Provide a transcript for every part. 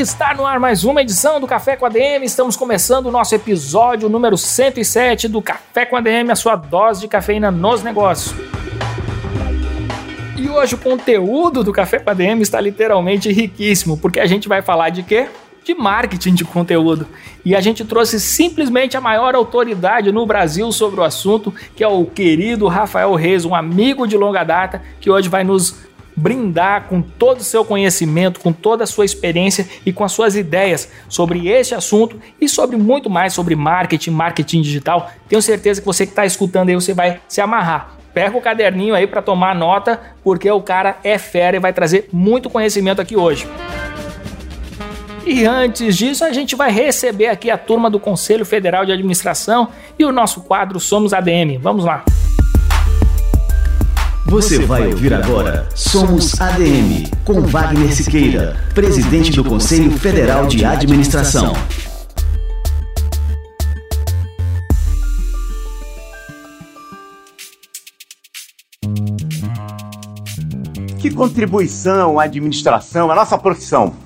Está no ar mais uma edição do Café com a DM. Estamos começando o nosso episódio número 107 do Café com a DM, a sua dose de cafeína nos negócios. E hoje o conteúdo do Café com a DM está literalmente riquíssimo, porque a gente vai falar de quê? De marketing de conteúdo. E a gente trouxe simplesmente a maior autoridade no Brasil sobre o assunto, que é o querido Rafael Reis, um amigo de longa data, que hoje vai nos brindar com todo o seu conhecimento, com toda a sua experiência e com as suas ideias sobre esse assunto e sobre muito mais sobre marketing, marketing digital. Tenho certeza que você que está escutando aí, você vai se amarrar. Pega o caderninho aí para tomar nota, porque o cara é fera e vai trazer muito conhecimento aqui hoje. E antes disso, a gente vai receber aqui a turma do Conselho Federal de Administração e o nosso quadro Somos ADM. Vamos lá. Você vai ouvir agora Somos ADM, com Wagner Siqueira, presidente do Conselho Federal de Administração. Que contribuição a administração, a nossa profissão,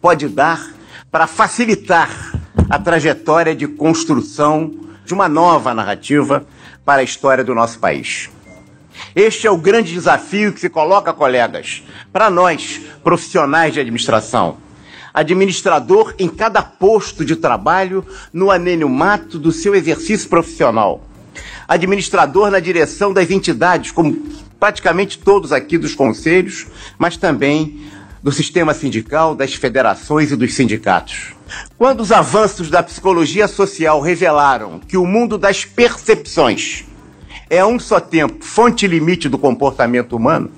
pode dar para facilitar a trajetória de construção de uma nova narrativa para a história do nosso país? Este é o grande desafio que se coloca, colegas, para nós, profissionais de administração. Administrador em cada posto de trabalho no anonimato do seu exercício profissional. Administrador na direção das entidades, como praticamente todos aqui dos conselhos, mas também do sistema sindical, das federações e dos sindicatos. Quando os avanços da psicologia social revelaram que o mundo das percepções é um só tempo fonte limite do comportamento humano?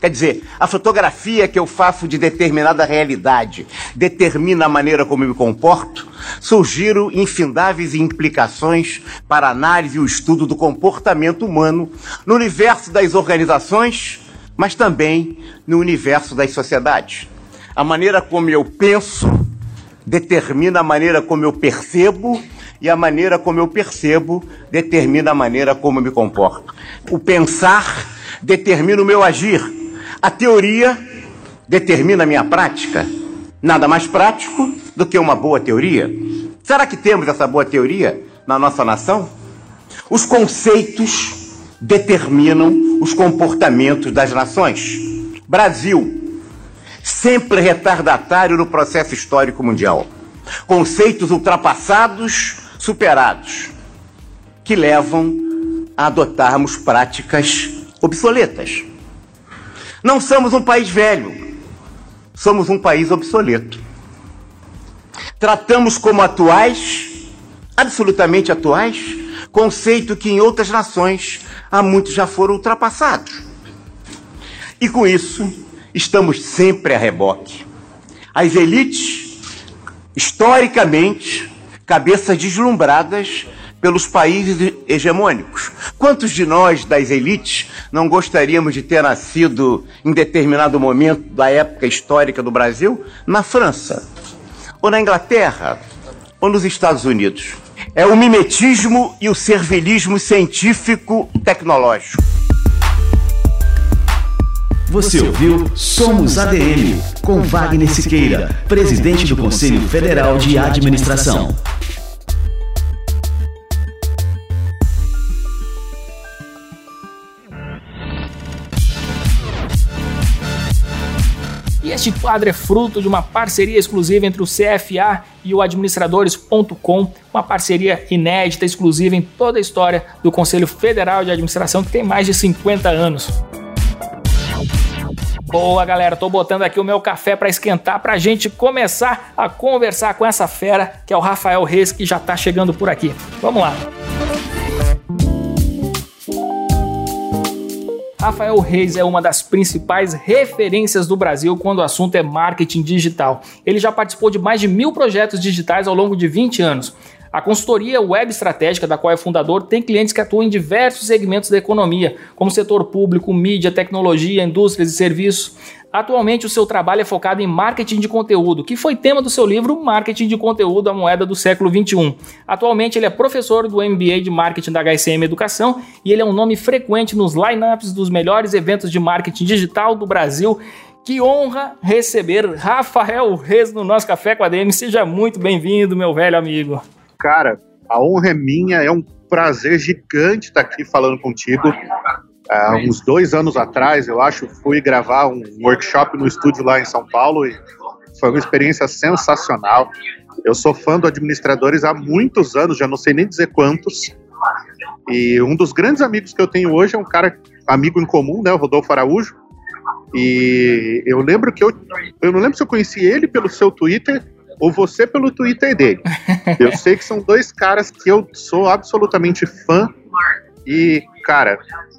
Quer dizer, a fotografia que eu faço de determinada realidade determina a maneira como eu me comporto? Surgiram infindáveis implicações para a análise e o estudo do comportamento humano no universo das organizações, mas também no universo das sociedades. A maneira como eu penso determina a maneira como eu percebo e a maneira como eu percebo determina a maneira como eu me comporto. O pensar determina o meu agir. A teoria determina a minha prática. Nada mais prático do que uma boa teoria. Será que temos essa boa teoria na nossa nação? Os conceitos determinam os comportamentos das nações. Brasil, sempre retardatário no processo histórico mundial. Conceitos ultrapassados superados, que levam a adotarmos práticas obsoletas. Não somos um país velho, somos um país obsoleto. Tratamos como atuais, absolutamente atuais, conceito que em outras nações há muitos já foram ultrapassados. E com isso, estamos sempre a reboque. As elites, historicamente, cabeças deslumbradas pelos países hegemônicos. Quantos de nós, das elites, não gostaríamos de ter nascido em determinado momento da época histórica do Brasil na França, ou na Inglaterra, ou nos Estados Unidos? É o mimetismo e o servilismo científico-tecnológico. Você ouviu Somos ADM, com Wagner Siqueira, presidente do Conselho Federal de Administração. Este quadro é fruto de uma parceria exclusiva entre o CFA e o administradores.com, uma parceria inédita, exclusiva em toda a história do Conselho Federal de Administração, que tem mais de 50 anos. Boa, galera, tô botando aqui o meu café para esquentar para a gente começar a conversar com essa fera que é o Rafael Reis, que já tá chegando por aqui. Vamos lá. Rafael Reis é uma das principais referências do Brasil quando o assunto é marketing digital. Ele já participou de mais de mil projetos digitais ao longo de 20 anos. A consultoria Web Estratégica, da qual é fundador, tem clientes que atuam em diversos segmentos da economia, como setor público, mídia, tecnologia, indústrias e serviços. Atualmente, o seu trabalho é focado em marketing de conteúdo, que foi tema do seu livro Marketing de Conteúdo, a Moeda do Século XXI. Atualmente, ele é professor do MBA de Marketing da HSM Educação e ele é um nome frequente nos lineups dos melhores eventos de marketing digital do Brasil. Que honra receber Rafael Reis no nosso Café com a DM. Seja muito bem-vindo, meu velho amigo. Cara, a honra é minha, é um prazer gigante estar aqui falando contigo. Há uns dois anos atrás, eu acho, fui gravar um workshop no estúdio lá em São Paulo e foi uma experiência sensacional. Eu sou fã do Administradores há muitos anos, já não sei nem dizer quantos. E um dos grandes amigos que eu tenho hoje é um cara, amigo em comum, né, o Rodolfo Araújo. E eu lembro que eu, eu não lembro se eu conheci ele pelo seu Twitter ou você pelo Twitter dele. Eu sei que são dois caras que eu sou absolutamente fã. E, cara,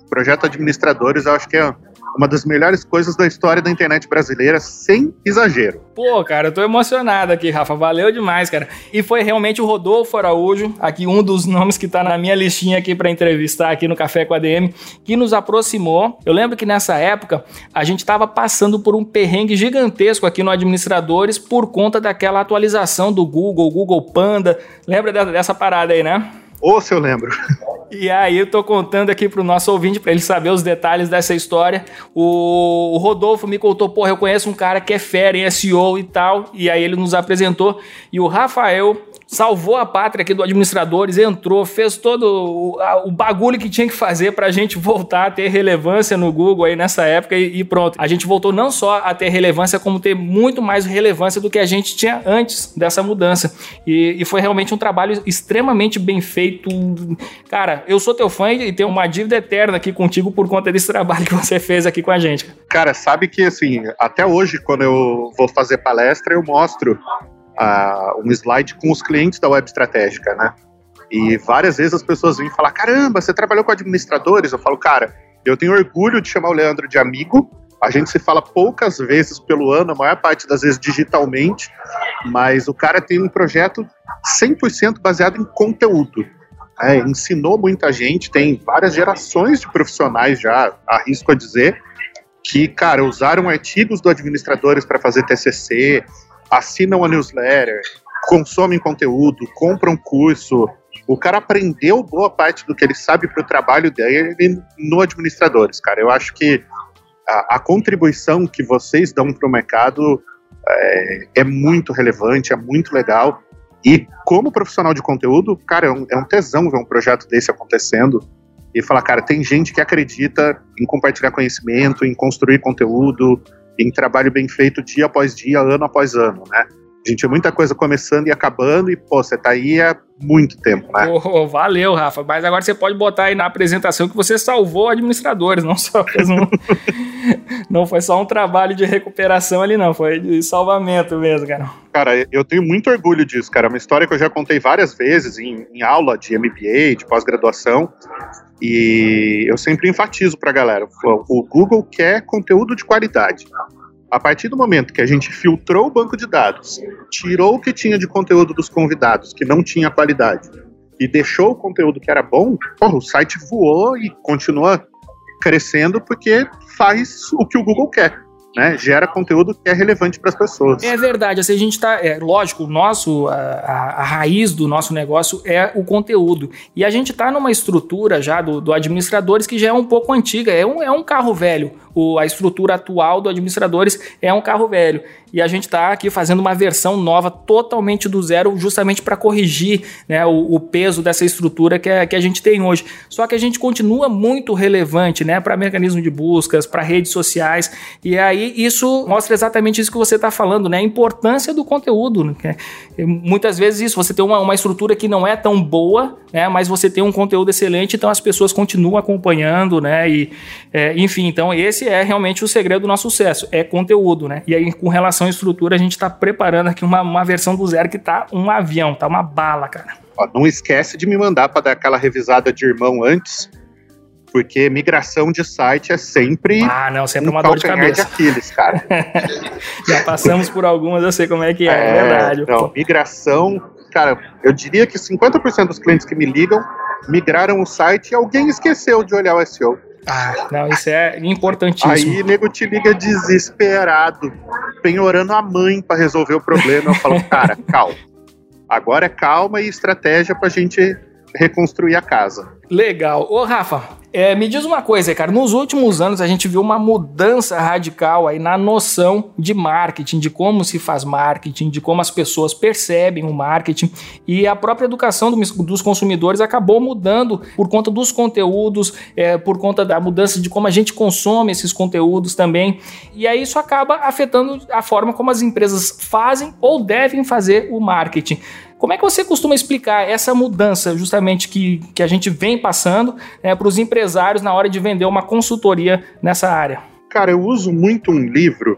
projeto Administradores, eu acho que é uma das melhores coisas da história da internet brasileira, sem exagero. Pô, cara, eu tô emocionado aqui, Rafa. Valeu demais, cara. E foi realmente o Rodolfo Araújo, aqui um dos nomes que tá na minha listinha aqui para entrevistar aqui no Café com a DM, que nos aproximou. Eu lembro que nessa época a gente tava passando por um perrengue gigantesco aqui no Administradores por conta daquela atualização do Google, Google Panda. Lembra dessa parada aí, né? Ou se eu lembro. E aí eu tô contando aqui pro nosso ouvinte, para ele saber os detalhes dessa história. O, Rodolfo me contou, porra, eu conheço um cara que é fera em SEO e tal, e aí ele nos apresentou. E o Rafael salvou a pátria aqui do administradores, entrou, fez todo o, a, o bagulho que tinha que fazer para a gente voltar a ter relevância no Google aí nessa época e, e, pronto. A gente voltou não só a ter relevância, como ter muito mais relevância do que a gente tinha antes dessa mudança. E, e foi realmente um trabalho extremamente bem feito. Cara, eu sou teu fã e tenho uma dívida eterna aqui contigo por conta desse trabalho que você fez aqui com a gente. Cara, sabe que assim, até hoje, quando eu vou fazer palestra, eu mostro uh, um slide com os clientes da web estratégica, né? E várias vezes as pessoas vêm falar: caramba, você trabalhou com administradores? Eu falo, cara, eu tenho orgulho de chamar o Leandro de amigo. A gente se fala poucas vezes pelo ano, a maior parte das vezes digitalmente, mas o cara tem um projeto 100% baseado em conteúdo. É, ensinou muita gente, tem várias gerações de profissionais já, arrisco a dizer, que, cara, usaram artigos do administradores para fazer TCC, assinam a newsletter, consomem conteúdo, compram curso. O cara aprendeu boa parte do que ele sabe para o trabalho dele no administradores, cara. Eu acho que a, a contribuição que vocês dão para o mercado é, é, muito relevante, é muito legal. E como profissional de conteúdo, cara, é um, é um tesão ver um projeto desse acontecendo e falar, cara, tem gente que acredita em compartilhar conhecimento, em construir conteúdo, em trabalho bem feito dia após dia, ano após ano, né? A gente, é muita coisa começando e acabando, e, pô, você tá aí há muito tempo, né? Oh, valeu, Rafa. Mas agora você pode botar aí na apresentação que você salvou administradores, não só fez um. não foi só um trabalho de recuperação ali, não. Foi de salvamento mesmo, cara. Cara, eu tenho muito orgulho disso, cara. É uma história que eu já contei várias vezes em, em aula de MBA, de pós-graduação. E eu sempre enfatizo para a galera: o Google quer conteúdo de qualidade. A partir do momento que a gente filtrou o banco de dados, tirou o que tinha de conteúdo dos convidados, que não tinha qualidade, e deixou o conteúdo que era bom, porra, o site voou e continua crescendo porque faz o que o Google quer né, gera conteúdo que é relevante para as pessoas. É verdade, assim, a gente está, é, lógico, o nosso, a, a, raiz do nosso negócio é o conteúdo. E a gente está numa estrutura já do, do, administradores que já é um pouco antiga, é um, é um carro velho. O, a estrutura atual do administradores é um carro velho e a gente está aqui fazendo uma versão nova totalmente do zero, justamente para corrigir né, o, o, peso dessa estrutura que, é, que a gente tem hoje. Só que a gente continua muito relevante né, para mecanismo de buscas, para redes sociais, e aí isso mostra exatamente isso que você está falando, né, a importância do conteúdo. Né? Muitas vezes isso, você tem uma, uma estrutura que não é tão boa, né, mas você tem um conteúdo excelente, então as pessoas continuam acompanhando, né, e, é, enfim, então esse é realmente o segredo do nosso sucesso, é conteúdo, né, e aí com relação à estrutura, a gente está preparando aqui uma, uma versão do zero que tá um avião, tá uma bala, cara. Ó, não esquece de me mandar para dar aquela revisada de irmão antes, Porque migração de site é sempre. Ah, não, sempre um uma dor de cabeça. de Aquiles, cara. Já passamos por algumas, eu sei como é que é, é, é verdade. Não, migração, cara, eu diria que 50% dos clientes que me ligam migraram o site e alguém esqueceu de olhar o SEO. Ah, não, isso é importantíssimo. Aí nego te liga desesperado, penhorando a mãe para resolver o problema. Eu falo, cara, calma. Agora é calma e estratégia pra gente reconstruir a casa. Legal. Ô, Rafa, é, me diz uma coisa, cara. Nos últimos anos a gente viu uma mudança radical aí na noção de marketing, de como se faz marketing, de como as pessoas percebem o marketing e a própria educação do, dos consumidores acabou mudando por conta dos conteúdos, é, por conta da mudança de como a gente consome esses conteúdos também. E aí isso acaba afetando a forma como as empresas fazem ou devem fazer o marketing. Como é que você costuma explicar essa mudança justamente que, que a gente vem passando é, para os empresários na hora de vender uma consultoria nessa área? Cara, eu uso muito um livro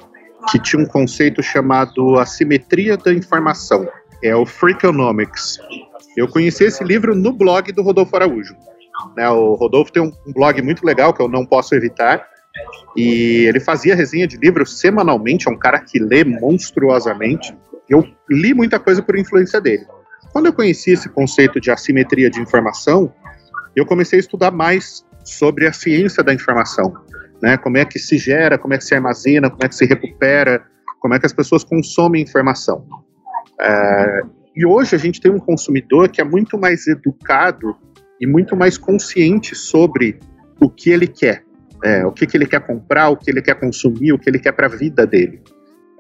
que tinha um conceito chamado Assimetria da Informação. É o Freakonomics. Eu conheci esse livro no blog do Rodolfo Araújo. Né, o Rodolfo tem um blog muito legal que eu não posso evitar. E ele fazia resenha de livros semanalmente, é um cara que lê monstruosamente. Eu li muita coisa por influência dele. Quando eu conheci esse conceito de assimetria de informação, eu comecei a estudar mais sobre a ciência da informação, né? Como é que se gera, como é que se armazena, como é que se recupera, como é que as pessoas consomem informação. É, e hoje a gente tem um consumidor que é muito mais educado e muito mais consciente sobre o que ele quer, é, o que, que ele quer comprar, o que ele quer consumir, o que ele quer para a vida dele.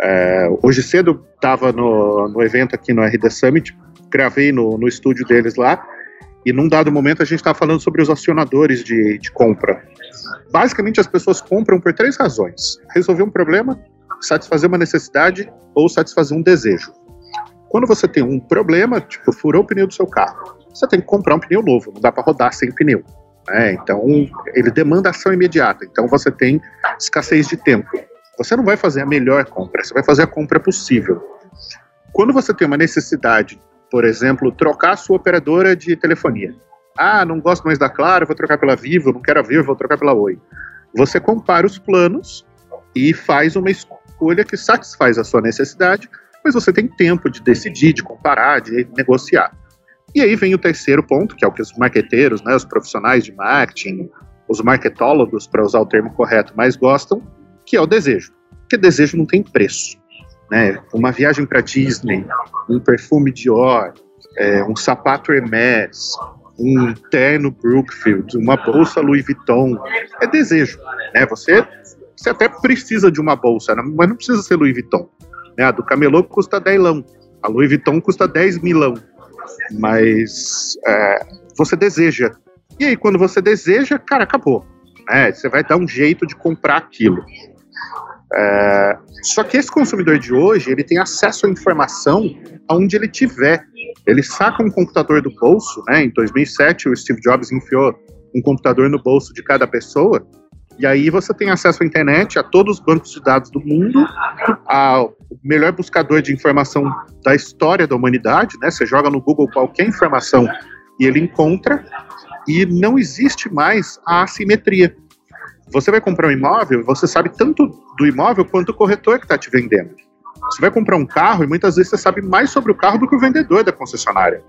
É, hoje cedo estava no, no evento aqui no RD Summit, gravei no, no estúdio deles lá, e num dado momento a gente estava falando sobre os acionadores de, de compra. Basicamente as pessoas compram por três razões: resolver um problema, satisfazer uma necessidade ou satisfazer um desejo. Quando você tem um problema, tipo, furou o pneu do seu carro, você tem que comprar um pneu novo, não dá para rodar sem pneu. Né? Então, ele demanda ação imediata. Então, você tem escassez de tempo. Você não vai fazer a melhor compra, você vai fazer a compra possível. Quando você tem uma necessidade, por exemplo, trocar a sua operadora de telefonia. Ah, não gosto mais da Claro, vou trocar pela Vivo, não quero a Vivo, vou trocar pela Oi. Você compara os planos e faz uma escolha que satisfaz a sua necessidade, mas você tem tempo de decidir, de comparar, de negociar. E aí vem o terceiro ponto, que é o que os marqueteiros, né, os profissionais de marketing, os marketólogos, para usar o termo correto, mais gostam, que é o desejo. Porque desejo não tem preço. Né? Uma viagem para Disney, um perfume Dior, é, um sapato Hermès, um terno Brookfield, uma bolsa Louis Vuitton, é desejo. Né? Você, você até precisa de uma bolsa, né? mas não precisa ser Louis Vuitton. Né? A do camelô custa 10 lão, a Louis Vuitton custa 10 milão. Mas é, você deseja. E aí, quando você deseja, cara, acabou. Né? Você vai dar um jeito de comprar aquilo. É, só que esse consumidor de hoje, ele tem acesso à informação aonde ele tiver. Ele saca um computador do bolso, né? Em 2007, o Steve Jobs enfiou um computador no bolso de cada pessoa, e aí você tem acesso à internet, a todos os bancos de dados do mundo, ao melhor buscador de informação da história da humanidade, né? Você joga no Google qualquer informação e ele encontra, e não existe mais a assimetria. Você vai comprar um imóvel, você sabe tanto do imóvel quanto o corretor que está te vendendo. Você vai comprar um carro e muitas vezes você sabe mais sobre o carro do que o vendedor da concessionária.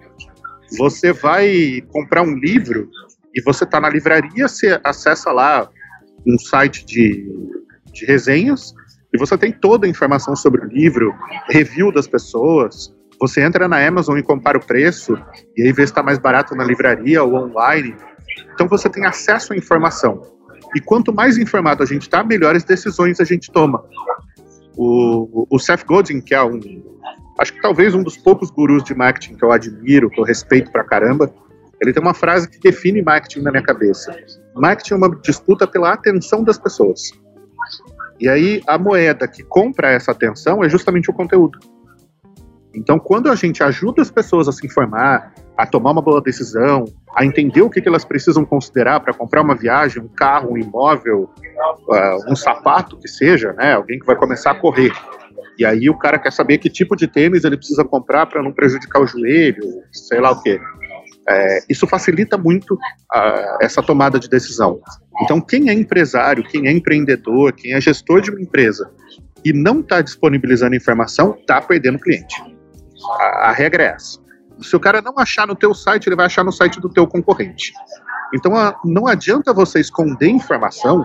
Você vai comprar um livro e você está na livraria, você acessa lá um site de, de resenhas e você tem toda a informação sobre o livro, review das pessoas. Você entra na Amazon e compara o preço e aí vê se está mais barato na livraria ou online. Então você tem acesso à informação. E quanto mais informado a gente está, melhores decisões a gente toma. O, o Seth Godin, que é um, acho que talvez um dos poucos gurus de marketing que eu admiro, que eu respeito pra caramba, ele tem uma frase que define marketing na minha cabeça. Marketing é uma disputa pela atenção das pessoas. E aí a moeda que compra essa atenção é justamente o conteúdo. Então, quando a gente ajuda as pessoas a se informar, a tomar uma boa decisão, a entender o que, elas precisam considerar para comprar uma viagem, um carro, um imóvel, uh, um sapato que seja, né? Alguém que vai começar a correr. E aí o cara quer saber que tipo de tênis ele precisa comprar para não prejudicar o joelho, sei lá o quê. É, isso facilita muito a, essa tomada de decisão. Então, quem é empresário, quem é empreendedor, quem é gestor de uma empresa e não está disponibilizando informação, está perdendo cliente. A, a, regra é essa. Se o cara não achar no teu site, ele vai achar no site do teu concorrente. Então, a, não adianta você esconder informação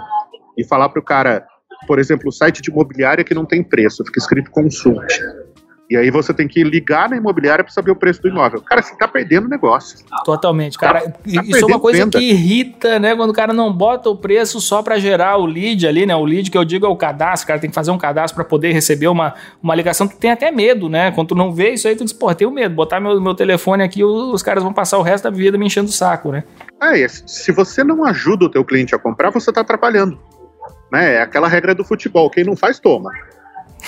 e falar para o cara, por exemplo, o site de imobiliária que não tem preço, fica escrito consulte. E aí você tem que ligar na imobiliária para saber o preço do imóvel. Cara, você está perdendo o negócio. Totalmente, cara. Tá, tá isso é uma coisa venda. que irrita, né? Quando o cara não bota o preço só para gerar o lead ali, né? O lead que eu digo é o cadastro. O cara tem que fazer um cadastro para poder receber uma, uma ligação. Tu tem até medo, né? Quando tu não vê isso aí, tu diz, pô, tenho medo. Botar meu, meu telefone aqui, os caras vão passar o resto da vida me enchendo o saco, né? É, se você não ajuda o teu cliente a comprar, você está atrapalhando. Né? É aquela regra do futebol. Quem não faz, toma.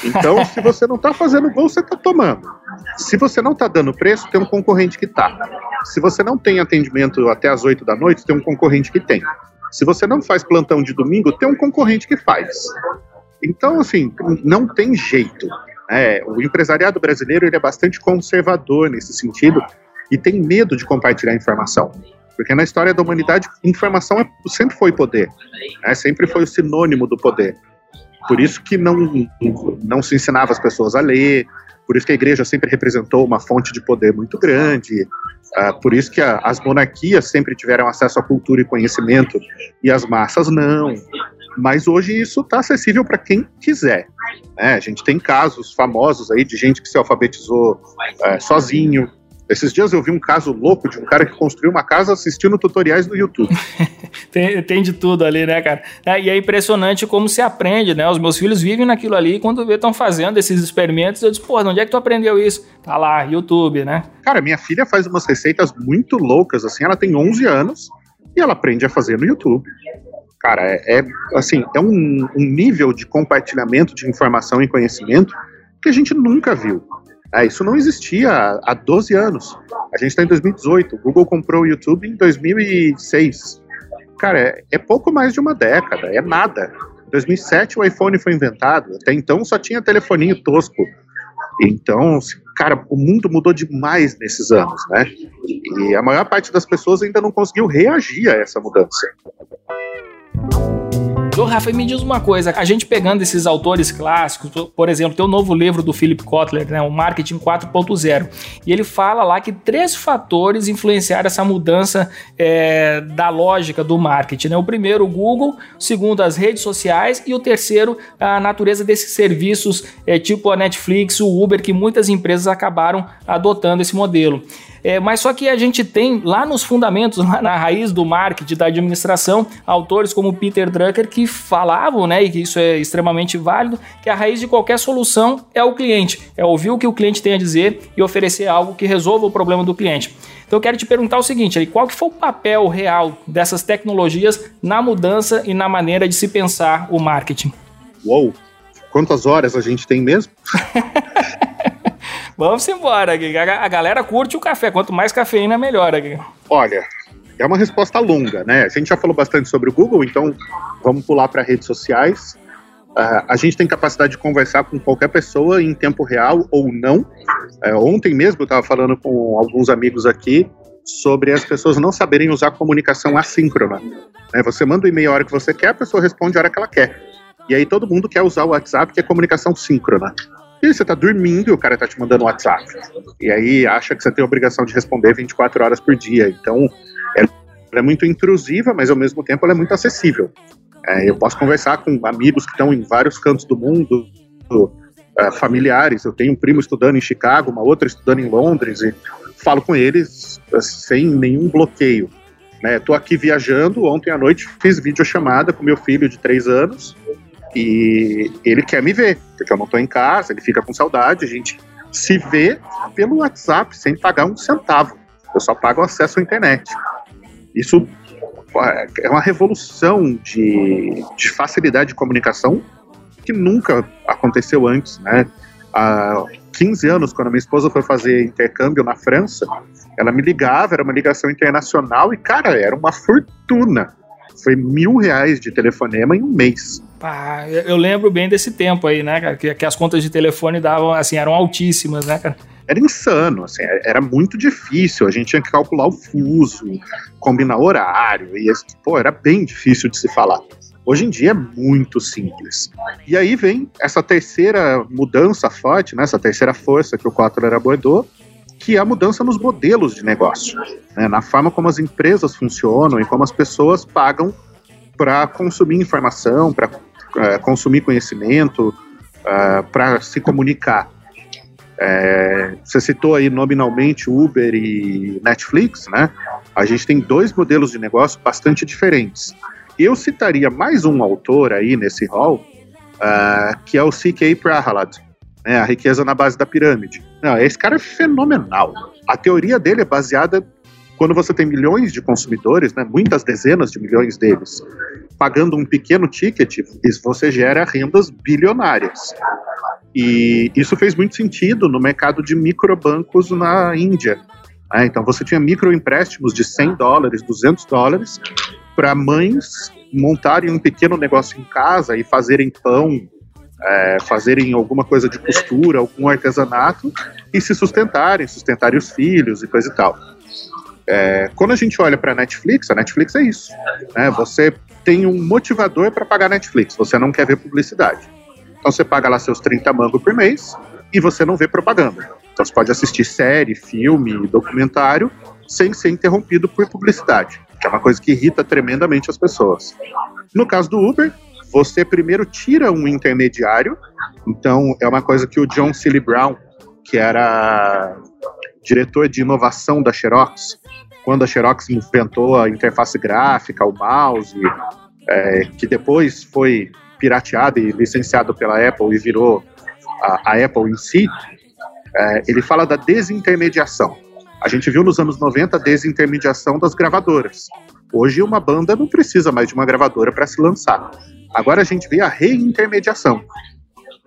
Então, se você não está fazendo gol, você está tomando. Se você não está dando preço, tem um concorrente que está. Se você não tem atendimento até as 8 da noite, tem um concorrente que tem. Se você não faz plantão de domingo, tem um concorrente que faz. Então, assim, não tem jeito. É, o empresariado brasileiro ele é bastante conservador nesse sentido e tem medo de compartilhar informação. Porque na história da humanidade, informação é, sempre foi poder, né? sempre foi o sinônimo do poder. Por isso que não, não se ensinava as pessoas a ler, por isso que a igreja sempre representou uma fonte de poder muito grande, uh, por isso que a, as monarquias sempre tiveram acesso à cultura e conhecimento e as massas não. Mas hoje isso está acessível para quem quiser. Né? A gente tem casos famosos aí de gente que se alfabetizou uh, sozinho, esses dias eu vi um caso louco de um cara que construiu uma casa assistindo tutoriais no YouTube. tem, tem, de tudo ali, né, cara? É, e é impressionante como se aprende, né? Os meus filhos vivem naquilo ali e quando estão fazendo esses experimentos, eu disse, pô, onde é que tu aprendeu isso? Tá lá, YouTube, né? Cara, minha filha faz umas receitas muito loucas, assim, ela tem 11 anos e ela aprende a fazer no YouTube. Cara, é, é assim, é um, um nível de compartilhamento de informação e conhecimento que a gente nunca viu. É, isso não existia há 12 anos. A gente está em 2018. O Google comprou o YouTube em 2006. Cara, é, é, pouco mais de uma década, é nada. Em 2007 o iPhone foi inventado. Até então só tinha telefoninho tosco. Então, cara, o mundo mudou demais nesses anos, né? E a maior parte das pessoas ainda não conseguiu reagir a essa mudança. Ô, Rafa, me diz uma coisa. A gente pegando esses autores clássicos, por exemplo, tem o novo livro do Philip Kotler, né, o Marketing 4.0, e ele fala lá que três fatores influenciaram essa mudança é, da lógica do marketing. Né? O primeiro, o Google, o segundo, as redes sociais, e o terceiro, a natureza desses serviços, é, tipo a Netflix, o Uber, que muitas empresas acabaram adotando esse modelo. É, mas só que a gente tem lá nos fundamentos, lá na raiz do marketing, da administração, autores como Peter Drucker que falavam, né, e que isso é extremamente válido, que a raiz de qualquer solução é o cliente, é ouvir o que o cliente tem a dizer e oferecer algo que resolva o problema do cliente. Então eu quero te perguntar o seguinte, qual que foi o papel real dessas tecnologias na mudança e na maneira de se pensar o marketing? Uou! Quantas horas a gente tem mesmo? Vamos embora. A galera curte o café. Quanto mais cafeína, melhor. Olha, é uma resposta longa, né? A gente já falou bastante sobre o Google, então vamos pular para redes sociais. Uh, a gente tem capacidade de conversar com qualquer pessoa em tempo real ou não. Uh, ontem mesmo eu estava falando com alguns amigos aqui sobre as pessoas não saberem usar comunicação assíncrona. Né? Você manda o e-mail a hora que você quer, a pessoa responde a hora que ela quer. E aí todo mundo quer usar o WhatsApp, que é comunicação síncrona. E você tá dormindo e o cara tá te mandando WhatsApp. E aí acha que você tem a obrigação de responder 24 horas por dia. Então, ela é muito intrusiva, mas ao mesmo tempo ela é muito acessível. É, eu posso conversar com amigos que estão em vários cantos do mundo, é, familiares. Eu tenho um primo estudando em Chicago, uma outra estudando em Londres, e falo com eles é, sem nenhum bloqueio. Estou né? aqui viajando. Ontem à noite fiz videochamada com meu filho de 3 anos e ele quer me ver, porque eu não estou em casa, ele fica com saudade, a gente se vê pelo WhatsApp sem pagar um centavo. Eu só pago acesso à internet. Isso é uma revolução de, de facilidade de comunicação que nunca aconteceu antes, né? Há 15 anos, quando minha esposa foi fazer intercâmbio na França, ela me ligava, era uma ligação internacional e, cara, era uma fortuna. Foi mil reais de telefonema em um mês. Pá, eu lembro bem desse tempo aí, né, cara? Que, que as contas de telefone davam, assim, eram altíssimas, né, cara? era insano, assim, era muito difícil. A gente tinha que calcular o fuso, combinar horário, e pô, era bem difícil de se falar. Hoje em dia é muito simples. E aí vem essa terceira mudança forte, né, essa terceira força que o Kotler abordou, que é a mudança nos modelos de negócio, né, na forma como as empresas funcionam e como as pessoas pagam para consumir informação, para é, consumir conhecimento, é, para se comunicar. É, você citou aí nominalmente Uber e Netflix, né? A gente tem dois modelos de negócio bastante diferentes. Eu citaria mais um autor aí nesse hall, uh, que é o C.K. Prahalad, né, A Riqueza na Base da Pirâmide. Não, esse cara é fenomenal. A teoria dele é baseada quando você tem milhões de consumidores, né, muitas dezenas de milhões deles, pagando um pequeno ticket, você gera rendas bilionárias. E isso fez muito sentido no mercado de microbancos na Índia. Né? Então você tinha microempréstimos de 100 dólares, 200 dólares, para mães montarem um pequeno negócio em casa e fazerem pão, é, fazerem alguma coisa de costura, algum artesanato e se sustentarem, sustentarem os filhos e coisa e tal. É, quando a gente olha para a Netflix, a Netflix é isso. Né? Você tem um motivador para pagar Netflix, você não quer ver publicidade. Então você paga lá seus 30 mangos por mês e você não vê propaganda. Então você pode assistir série, filme, documentário sem ser interrompido por publicidade, que é uma coisa que irrita tremendamente as pessoas. No caso do Uber, você primeiro tira um intermediário, então é uma coisa que o John Seeley Brown, que era diretor de inovação da Xerox, quando a Xerox inventou a interface gráfica, o mouse, é, que depois foi pirateado e licenciado pela Apple e virou a, a Apple em si, é, ele fala da desintermediação. A gente viu nos anos 90 a desintermediação das gravadoras. Hoje uma banda não precisa mais de uma gravadora para se lançar. Agora a gente vê a reintermediação.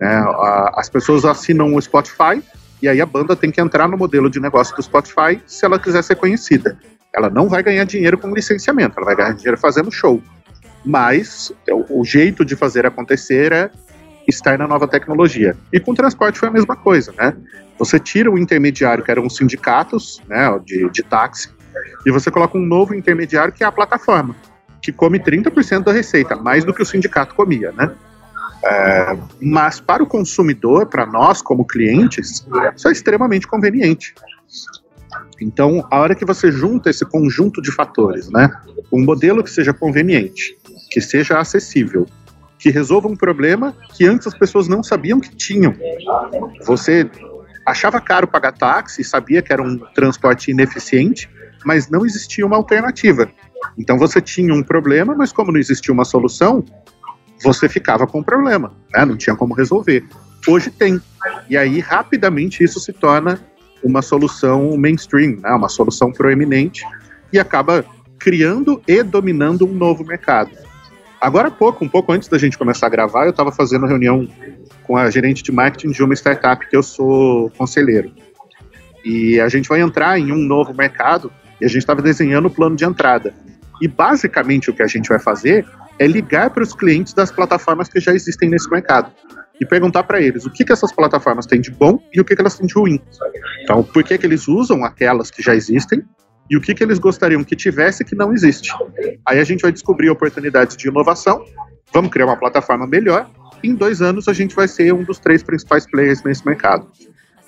É, a, as pessoas assinam o Spotify e aí a banda tem que entrar no modelo de negócio do Spotify se ela quiser ser conhecida. Ela não vai ganhar dinheiro com licenciamento, ela vai ganhar dinheiro fazendo show. Mas o, jeito de fazer acontecer é estar na nova tecnologia. E com transporte foi a mesma coisa, né? Você tira o intermediário, que eram os sindicatos né, de, de táxi, e você coloca um novo intermediário, que é a plataforma, que come 30% da receita, mais do que o sindicato comia, né? É, mas para o consumidor, para nós como clientes, isso é extremamente conveniente. Então, a hora que você junta esse conjunto de fatores, né, um modelo que seja conveniente, que seja acessível, que resolva um problema que antes as pessoas não sabiam que tinham. Você achava caro pagar táxi, sabia que era um transporte ineficiente, mas não existia uma alternativa. Então você tinha um problema, mas como não existia uma solução, você ficava com o problema, né? não tinha como resolver. Hoje tem. E aí, rapidamente, isso se torna uma solução mainstream, né? uma solução proeminente, e acaba criando e dominando um novo mercado. Agora há pouco, um pouco antes da gente começar a gravar, eu estava fazendo reunião com a gerente de marketing de uma startup que eu sou conselheiro. E a gente vai entrar em um novo mercado e a gente estava desenhando o plano de entrada. E basicamente o que a gente vai fazer é ligar para os clientes das plataformas que já existem nesse mercado e perguntar para eles o que, que essas plataformas têm de bom e o que, que elas têm de ruim. Então, por que, que eles usam aquelas que já existem e o que, que eles gostariam que tivesse que não existe. Aí a gente vai descobrir oportunidades de inovação, vamos criar uma plataforma melhor, e em dois anos a gente vai ser um dos três principais players nesse mercado.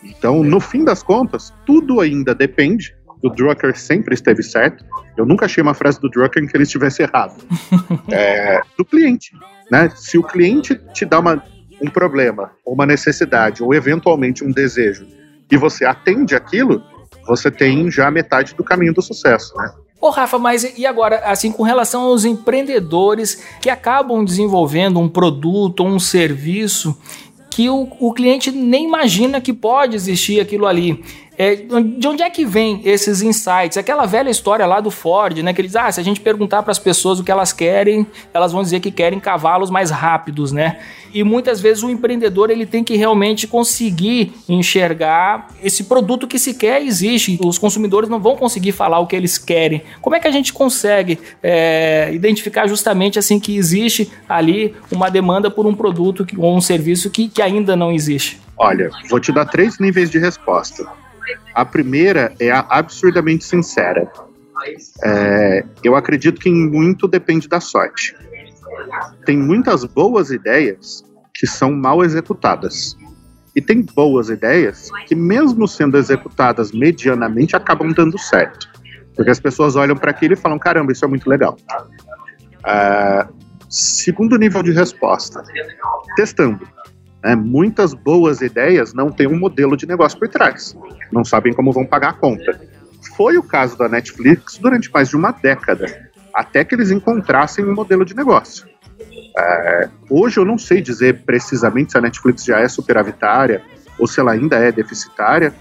Então, no fim das contas, tudo ainda depende o Drucker sempre esteve certo. Eu nunca achei uma frase do Drucker em que ele estivesse errado. é, do cliente. Né? Se o cliente te dá uma, um problema, uma necessidade, ou eventualmente um desejo, e você atende aquilo, você tem já metade do caminho do sucesso, né? Ô Rafa, mas e agora, assim, com relação aos empreendedores que acabam desenvolvendo um produto ou um serviço que o, o cliente nem imagina que pode existir aquilo ali. É, de onde é que vem esses insights? Aquela velha história lá do Ford, né? Que ele diz: ah, se a gente perguntar para as pessoas o que elas querem, elas vão dizer que querem cavalos mais rápidos, né? E muitas vezes o empreendedor ele tem que realmente conseguir enxergar esse produto que sequer existe. Os consumidores não vão conseguir falar o que eles querem. Como é que a gente consegue é, identificar justamente assim que existe ali uma demanda por um produto ou um serviço que, que ainda não existe? Olha, vou te dar três níveis de resposta. A primeira é a absurdamente sincera. É, eu acredito que muito depende da sorte. Tem muitas boas ideias que são mal executadas. E tem boas ideias que, mesmo sendo executadas medianamente, acabam dando certo. Porque as pessoas olham para aquilo e falam: caramba, isso é muito legal. Uh, segundo nível de resposta: testando. Né? Muitas boas ideias não têm um modelo de negócio por trás, não sabem como vão pagar a conta. Foi o caso da Netflix durante mais de uma década, até que eles encontrassem um modelo de negócio. É, hoje eu não sei dizer precisamente se a Netflix já é superavitária ou se ela ainda é deficitária,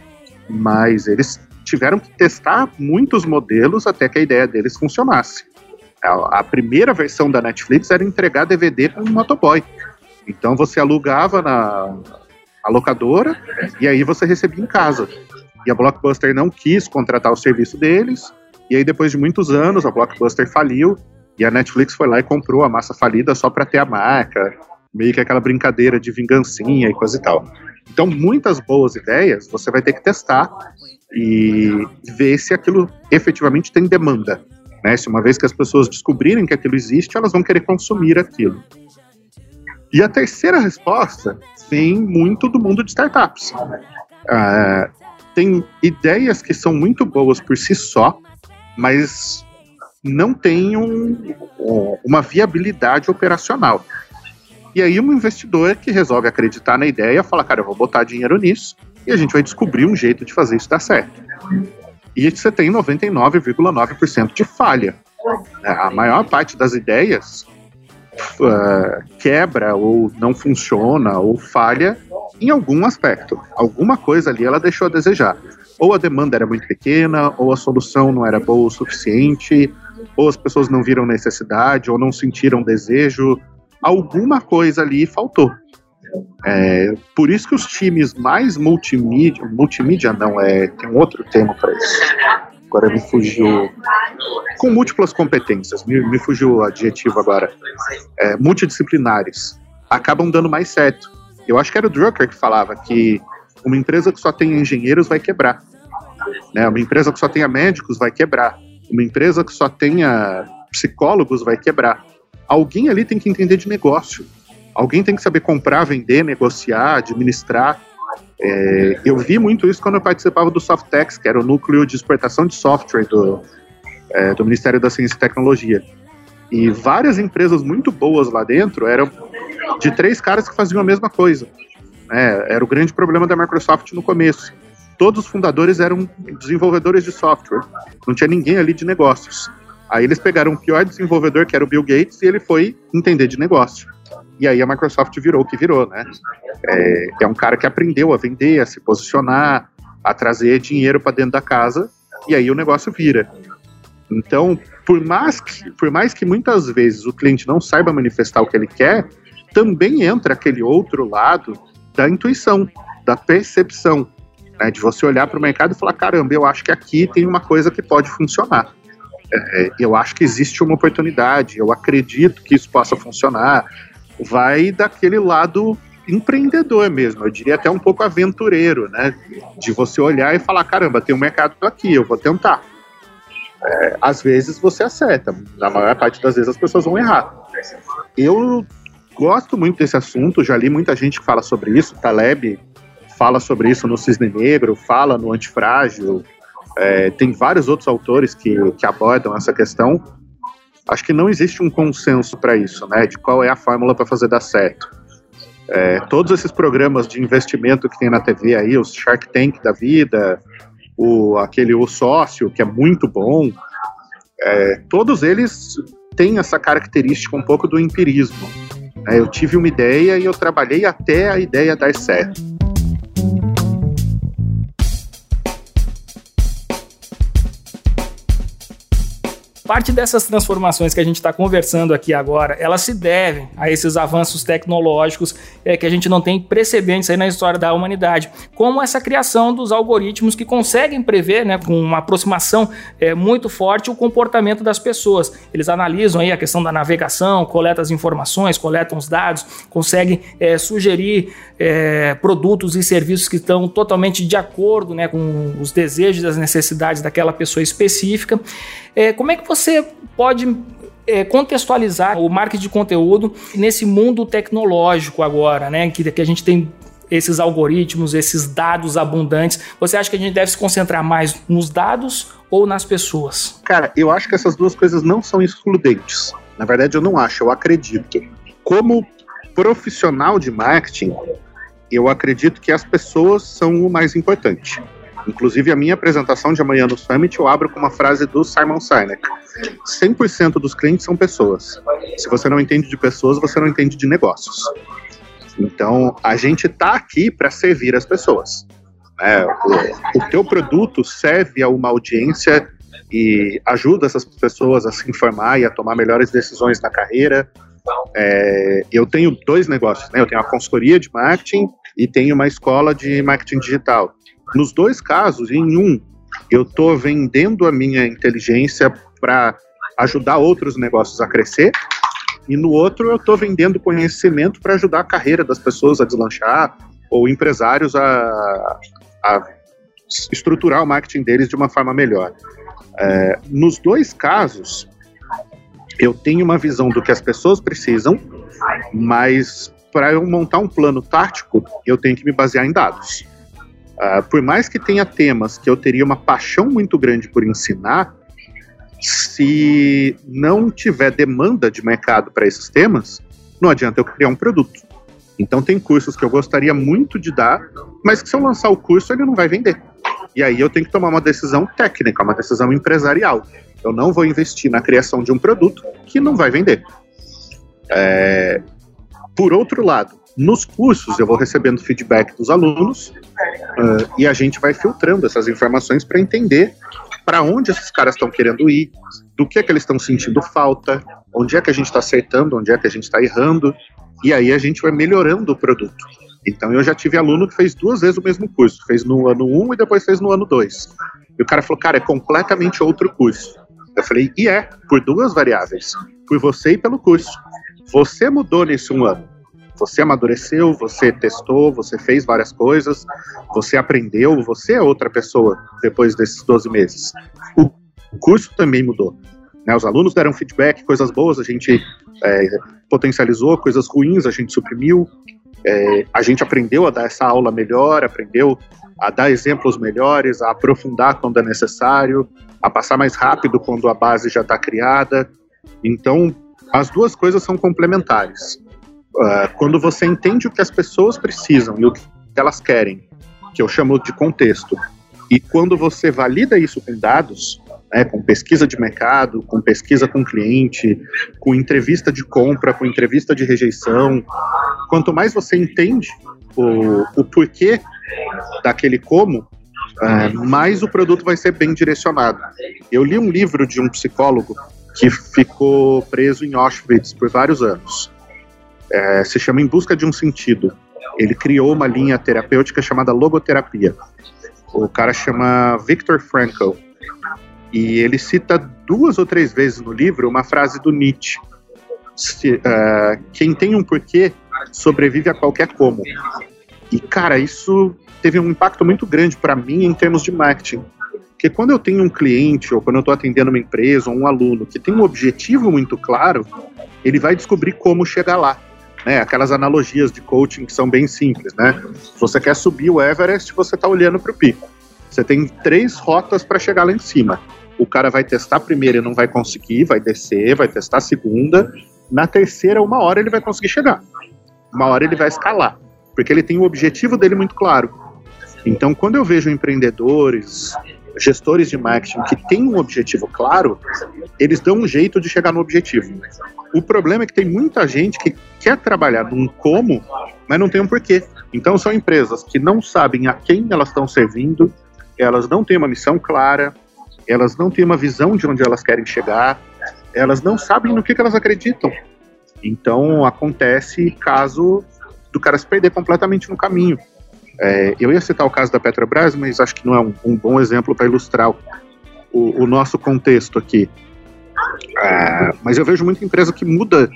mas eles tiveram que testar muitos modelos até que a ideia deles funcionasse. A, a primeira versão da Netflix era entregar DVD com um motoboy. Então você alugava na locadora e aí você recebia em casa. E a Blockbuster não quis contratar o serviço deles, e aí depois de muitos anos a Blockbuster faliu e a Netflix foi lá e comprou a massa falida só para ter a marca, meio que aquela brincadeira de vingancinha e coisa e tal. Então, muitas boas ideias você vai ter que testar e ver se aquilo efetivamente tem demanda. Né? Se uma vez que as pessoas descobrirem que aquilo existe, elas vão querer consumir aquilo. E a terceira resposta vem muito do mundo de startups. Uh, tem ideias que são muito boas por si só, mas não tem um, uma viabilidade operacional. E aí um investidor que resolve acreditar na ideia fala, cara, eu vou botar dinheiro nisso e a gente vai descobrir um jeito de fazer isso dar certo. E você tem 99,9% de falha. A maior parte das ideias uh, quebra ou não funciona ou falha em algum aspecto. Alguma coisa ali ela deixou a desejar. Ou a demanda era muito pequena, ou a solução não era boa o suficiente, ou as pessoas não viram necessidade, ou não sentiram desejo, alguma coisa ali faltou. É, por isso que os times mais multimídia, multimídia não, é, tem um outro termo para isso. Agora me fugiu. Com múltiplas competências, me, me fugiu o adjetivo agora. É, multidisciplinares. Acabam dando mais certo. Eu acho que era o Drucker que falava que uma empresa que só tem engenheiros vai quebrar. Né? Uma empresa que só tenha médicos vai quebrar. Uma empresa que só tenha psicólogos vai quebrar. Alguém ali tem que entender de negócio. Alguém tem que saber comprar, vender, negociar, administrar. É, eu vi muito isso quando eu participava do Softex, que era o núcleo de exportação de software do, é, do Ministério da Ciência e Tecnologia. E várias empresas muito boas lá dentro eram de três caras que faziam a mesma coisa. É, era o grande problema da Microsoft no começo todos os fundadores eram desenvolvedores de software. Não tinha ninguém ali de negócios. Aí eles pegaram o pior desenvolvedor, que era o Bill Gates, e ele foi entender de negócio. E aí a Microsoft virou o que virou, né? É, é um cara que aprendeu a vender, a se posicionar, a trazer dinheiro para dentro da casa, e aí o negócio vira. Então, por mais, que, por mais que muitas vezes o cliente não saiba manifestar o que ele quer, também entra aquele outro lado da intuição, da percepção. Né, de você olhar para o mercado e falar: caramba, eu acho que aqui tem uma coisa que pode funcionar. É, eu acho que existe uma oportunidade, eu acredito que isso possa funcionar. Vai daquele lado empreendedor mesmo, eu diria até um pouco aventureiro, né? De você olhar e falar: caramba, tem um mercado aqui, eu vou tentar. É, às vezes você acerta, na maior parte das vezes as pessoas vão errar. Eu gosto muito desse assunto, já li muita gente que fala sobre isso, Taleb fala sobre isso no Cisne Negro, fala no Antifrágil, é, tem vários outros autores que, que abordam essa questão. Acho que não existe um consenso para isso, né, de qual é a fórmula para fazer dar certo. É, todos esses programas de investimento que tem na TV aí, os Shark Tank da vida, o, aquele O Sócio, que é muito bom, é, todos eles têm essa característica um pouco do empirismo. É, eu tive uma ideia e eu trabalhei até a ideia dar certo. Parte dessas transformações que a gente está conversando aqui agora, elas se devem a esses avanços tecnológicos é, que a gente não tem precedentes aí na história da humanidade, como essa criação dos algoritmos que conseguem prever, né, com uma aproximação é, muito forte, o comportamento das pessoas. Eles analisam aí a questão da navegação, coletam as informações, coletam os dados, conseguem é, sugerir é, produtos e serviços que estão totalmente de acordo né, com os desejos e as necessidades daquela pessoa específica. É, como é que você pode é, contextualizar o marketing de conteúdo nesse mundo tecnológico agora, né? Que, que a gente tem esses algoritmos, esses dados abundantes. Você acha que a gente deve se concentrar mais nos dados ou nas pessoas? Cara, eu acho que essas duas coisas não são excludentes. Na verdade, eu não acho, eu acredito. Como profissional de marketing, eu acredito que as pessoas são o mais importante. Inclusive, a minha apresentação de amanhã no Summit eu abro com uma frase do Simon Sinek: 100% dos clientes são pessoas. Se você não entende de pessoas, você não entende de negócios. Então, a gente está aqui para servir as pessoas. É, o, o teu produto serve a uma audiência e ajuda essas pessoas a se informar e a tomar melhores decisões na carreira. É, eu tenho dois negócios, né? Eu tenho uma consultoria de marketing e tenho uma escola de marketing digital. Nos dois casos, em um, eu estou vendendo a minha inteligência para ajudar outros negócios a crescer, e no outro eu estou vendendo conhecimento para ajudar a carreira das pessoas a deslanchar ou empresários a, a estruturar o marketing deles de uma forma melhor. É, nos dois casos, eu tenho uma visão do que as pessoas precisam, mas para eu montar um plano tático, eu tenho que me basear em dados. Uh, por mais que tenha temas que eu teria uma paixão muito grande por ensinar, se não tiver demanda de mercado para esses temas, não adianta eu criar um produto. Então tem cursos que eu gostaria muito de dar, mas que se eu lançar o curso ele não vai vender. E aí eu tenho que tomar uma decisão técnica, uma decisão empresarial. Eu não vou investir na criação de um produto que não vai vender. É... Por outro lado, nos cursos eu vou recebendo feedback dos alunos uh, e a gente vai filtrando essas informações para entender para onde esses caras estão querendo ir, do que é que eles estão sentindo falta, onde é que a gente está acertando, onde é que a gente está errando, e aí a gente vai melhorando o produto. Então eu já tive aluno que fez duas vezes o mesmo curso, fez no ano 1 um e depois fez no ano 2. E o cara falou, cara, é completamente outro curso. Eu falei, e é, por duas variáveis, por você e pelo curso. Você mudou nesse um ano. Você amadureceu, você testou, você fez várias coisas, você aprendeu, você é outra pessoa depois desses 12 meses. O curso também mudou. Né? Os alunos deram feedback, coisas boas a gente é, potencializou, coisas ruins a gente suprimiu. É, a gente aprendeu a dar essa aula melhor, aprendeu a dar exemplos melhores, a aprofundar quando é necessário, a passar mais rápido quando a base já está criada. Então, as duas coisas são complementares. Uh, quando você entende o que as pessoas precisam e o que elas querem, que eu chamo de contexto, e quando você valida isso com dados, né, com pesquisa de mercado, com pesquisa com cliente, com entrevista de compra, com entrevista de rejeição, quanto mais você entende o, o porquê daquele como, uh, mais o produto vai ser bem direcionado. Eu li um livro de um psicólogo que ficou preso em Auschwitz por vários anos é, se chama Em Busca de um Sentido. Ele criou uma linha terapêutica chamada logoterapia. O cara chama Viktor Frankl. E ele cita duas ou três vezes no livro uma frase do Nietzsche. Se, uh, quem tem um porquê sobrevive a qualquer como. E, cara, isso teve um impacto muito grande para mim em termos de marketing. Porque quando eu tenho um cliente, ou quando eu estou atendendo uma empresa, ou um aluno que tem um objetivo muito claro, ele vai descobrir como chegar lá né? Aquelas analogias de coaching que são bem simples, né? Se você quer subir o Everest, você está olhando para o pico. Você tem três rotas para chegar lá em cima. O cara vai testar a primeira e não vai conseguir, vai descer, vai testar a segunda. Na terceira, uma hora ele vai conseguir chegar. Uma hora ele vai escalar, porque ele tem o objetivo dele muito claro. Então, quando eu vejo empreendedores, gestores de marketing que têm um objetivo claro, eles dão um jeito de chegar no objetivo. O problema é que tem muita gente que quer trabalhar num como, mas não tem um porquê. Então são empresas que não sabem a quem elas estão servindo, elas não têm uma missão clara, elas não têm uma visão de onde elas querem chegar, elas não sabem no que, que elas acreditam. Então acontece caso do cara se perder completamente no caminho. É, eu ia citar o caso da Petrobras, mas acho que não é um, um bom exemplo para ilustrar o, o, nosso contexto aqui. É, mas eu vejo muita empresa que muda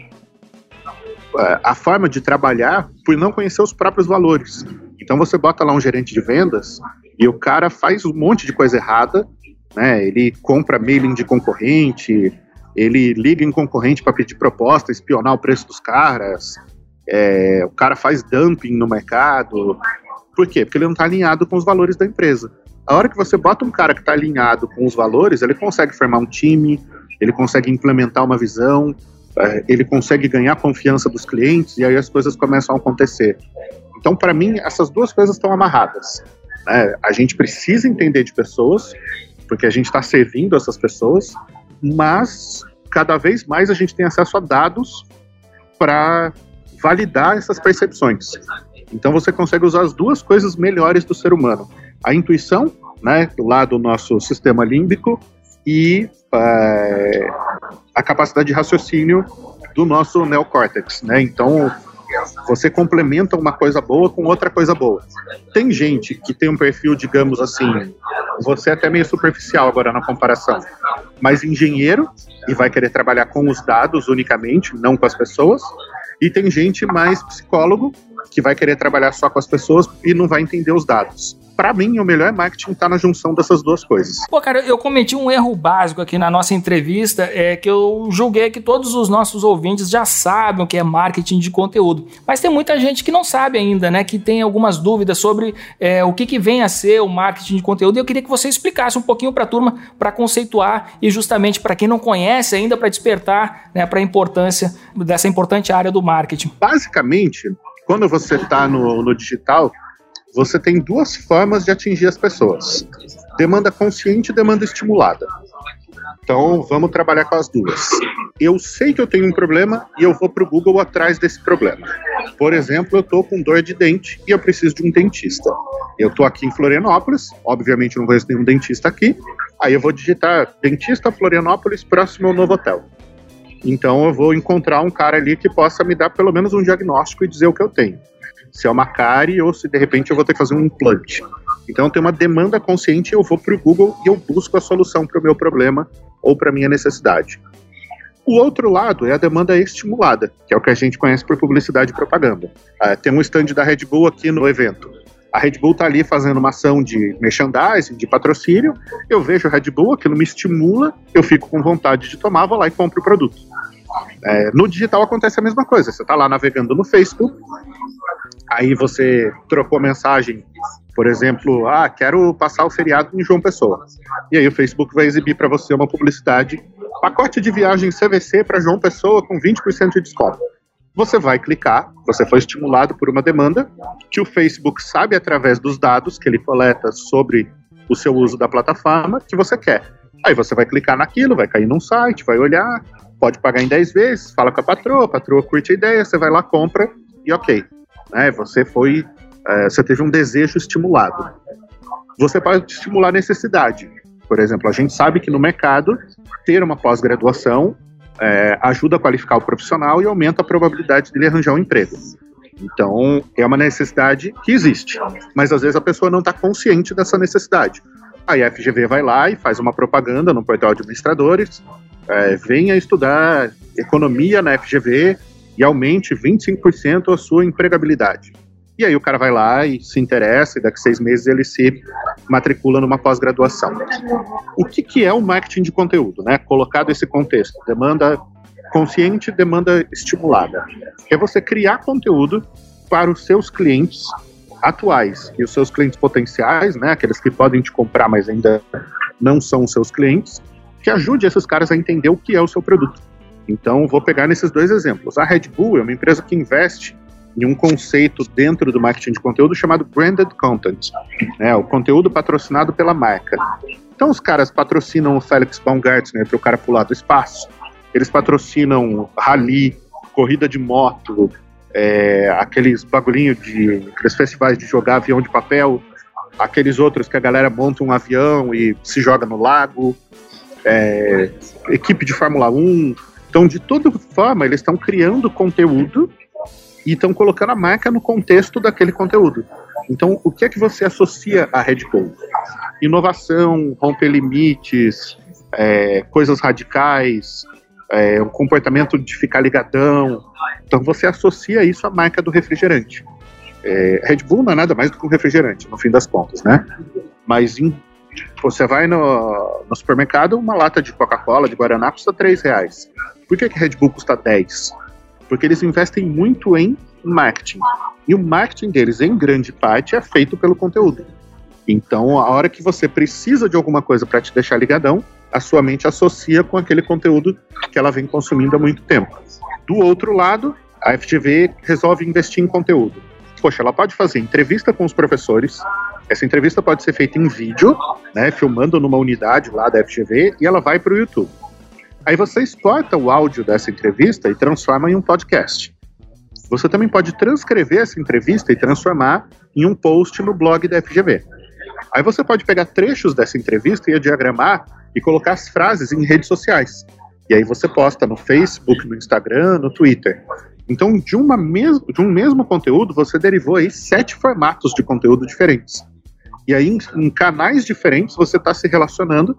é, a forma de trabalhar por não conhecer os próprios valores. Então você bota lá um gerente de vendas e o cara faz um monte de coisa errada, né? Ele compra mailing de concorrente, ele liga em concorrente para pedir proposta, espionar o preço dos caras, é, o cara faz dumping no mercado. Por quê? Porque ele não está alinhado com os valores da empresa. A hora que você bota um cara que está alinhado com os valores, ele consegue formar um time, ele consegue implementar uma visão, é, ele consegue ganhar confiança dos clientes e aí as coisas começam a acontecer. Então, para mim, essas duas coisas estão amarradas. Né? A gente precisa entender de pessoas, porque a gente está servindo essas pessoas, mas cada vez mais a gente tem acesso a dados para validar essas percepções. Então você consegue usar as duas coisas melhores do ser humano: a intuição, né, lá do nosso sistema límbico, e é, a capacidade de raciocínio do nosso neocórtex, né? Então você complementa uma coisa boa com outra coisa boa. Tem gente que tem um perfil, digamos assim, você é até meio superficial agora na comparação, mas engenheiro e vai querer trabalhar com os dados unicamente, não com as pessoas. E tem gente mais psicólogo que vai querer trabalhar só com as pessoas e não vai entender os dados para mim, o melhor marketing está na junção dessas duas coisas. Pô, cara, eu cometi um erro básico aqui na nossa entrevista, é que eu julguei que todos os nossos ouvintes já sabem o que é marketing de conteúdo. Mas tem muita gente que não sabe ainda, né? Que tem algumas dúvidas sobre é, o que, que vem a ser o marketing de conteúdo. E eu queria que você explicasse um pouquinho para a turma, para conceituar e justamente para quem não conhece ainda, para despertar né, para a importância dessa importante área do marketing. Basicamente, quando você está no, no digital, você tem duas formas de atingir as pessoas: demanda consciente e demanda estimulada. Então, vamos trabalhar com as duas. Eu sei que eu tenho um problema e eu vou para o Google atrás desse problema. Por exemplo, eu estou com dor de dente e eu preciso de um dentista. Eu estou aqui em Florianópolis, obviamente não conheço nenhum dentista aqui. Aí eu vou digitar dentista Florianópolis próximo ao novo hotel. Então eu vou encontrar um cara ali que possa me dar pelo menos um diagnóstico e dizer o que eu tenho se é uma cárie ou se de repente eu vou ter que fazer um implante. Então tem uma demanda consciente, eu vou para o Google e eu busco a solução para o meu problema ou para minha necessidade. O outro lado é a demanda estimulada, que é o que a gente conhece por publicidade e propaganda. Uh, tem um stand da Red Bull aqui no evento. A Red Bull está ali fazendo uma ação de merchandising, de patrocínio. Eu vejo a Red Bull, aquilo me estimula, eu fico com vontade de tomar, vou lá e compro o produto. É, no digital acontece a mesma coisa. Você está lá navegando no Facebook, aí você trocou mensagem, por exemplo, ah, quero passar o feriado em João Pessoa. E aí o Facebook vai exibir para você uma publicidade, pacote de viagem CVC para João Pessoa com 20% de desconto. Você vai clicar, você foi estimulado por uma demanda que o Facebook sabe através dos dados que ele coleta sobre o seu uso da plataforma que você quer. Aí você vai clicar naquilo, vai cair num site, vai olhar, pode pagar em 10 vezes, fala com a patroa, a patroa curte a ideia, você vai lá, compra e ok. Né? Você foi, é, você teve um desejo estimulado. Você pode estimular necessidade. Por exemplo, a gente sabe que no mercado ter uma pós-graduação é, ajuda a qualificar o profissional e aumenta a probabilidade dele arranjar um emprego. Então, é uma necessidade que existe, mas às vezes a pessoa não está consciente dessa necessidade. A FGV vai lá e faz uma propaganda no portal de administradores, é, venha estudar economia na FGV e aumente 25% a sua empregabilidade. E aí o cara vai lá e se interessa, e daqui a seis meses ele se matricula numa pós-graduação. O que, que é o marketing de conteúdo, né? Colocado esse contexto, demanda consciente, demanda estimulada. É você criar conteúdo para os seus clientes atuais e os seus clientes potenciais, né? Aqueles que podem te comprar, mas ainda não são os seus clientes, que ajude esses caras a entender o que é o seu produto. Então, vou pegar nesses dois exemplos. A Red Bull é uma empresa que investe em um conceito dentro do marketing de conteúdo chamado branded content, né, o conteúdo patrocinado pela marca. Então, os caras patrocinam o Felix Baumgartner para o cara pular do espaço, eles patrocinam rally, corrida de moto, é, aqueles bagulhinhos de aqueles festivais de jogar avião de papel. aqueles outros que a galera monta um avião e se joga no lago, é, equipe de Fórmula 1. Então, de toda forma, eles estão criando conteúdo e estão colocando a marca no contexto daquele conteúdo. Então, o que é que você associa Red Bull? Inovação, romper limites, é, coisas radicais, é, um comportamento de ficar ligadão. Então, você associa isso à marca do refrigerante. É, Red Bull não é nada mais do que um refrigerante, no fim das contas, né? Mas em, você vai no, no, supermercado, uma lata de Coca-Cola, de Guaraná, custa 3 reais. Por que, que Red Bull custa 10? Porque eles investem muito em marketing. E o marketing deles, em grande parte, é feito pelo conteúdo. Então, a hora que você precisa de alguma coisa para te deixar ligadão, a sua mente associa com aquele conteúdo que ela vem consumindo há muito tempo. Do outro lado, a FGV resolve investir em conteúdo poxa, ela pode fazer entrevista com os professores, essa entrevista pode ser feita em vídeo, né, filmando numa unidade lá da FGV, e ela vai para o YouTube. Aí você exporta o áudio dessa entrevista e transforma em um podcast. Você também pode transcrever essa entrevista e transformar em um post no blog da FGV. Aí você pode pegar trechos dessa entrevista e diagramar e colocar as frases em redes sociais. E aí você posta no Facebook, no Instagram, no Twitter. Então, de, uma mes de um mesmo conteúdo, você derivou aí sete formatos de conteúdo diferentes. E aí, em, em canais diferentes, você está se relacionando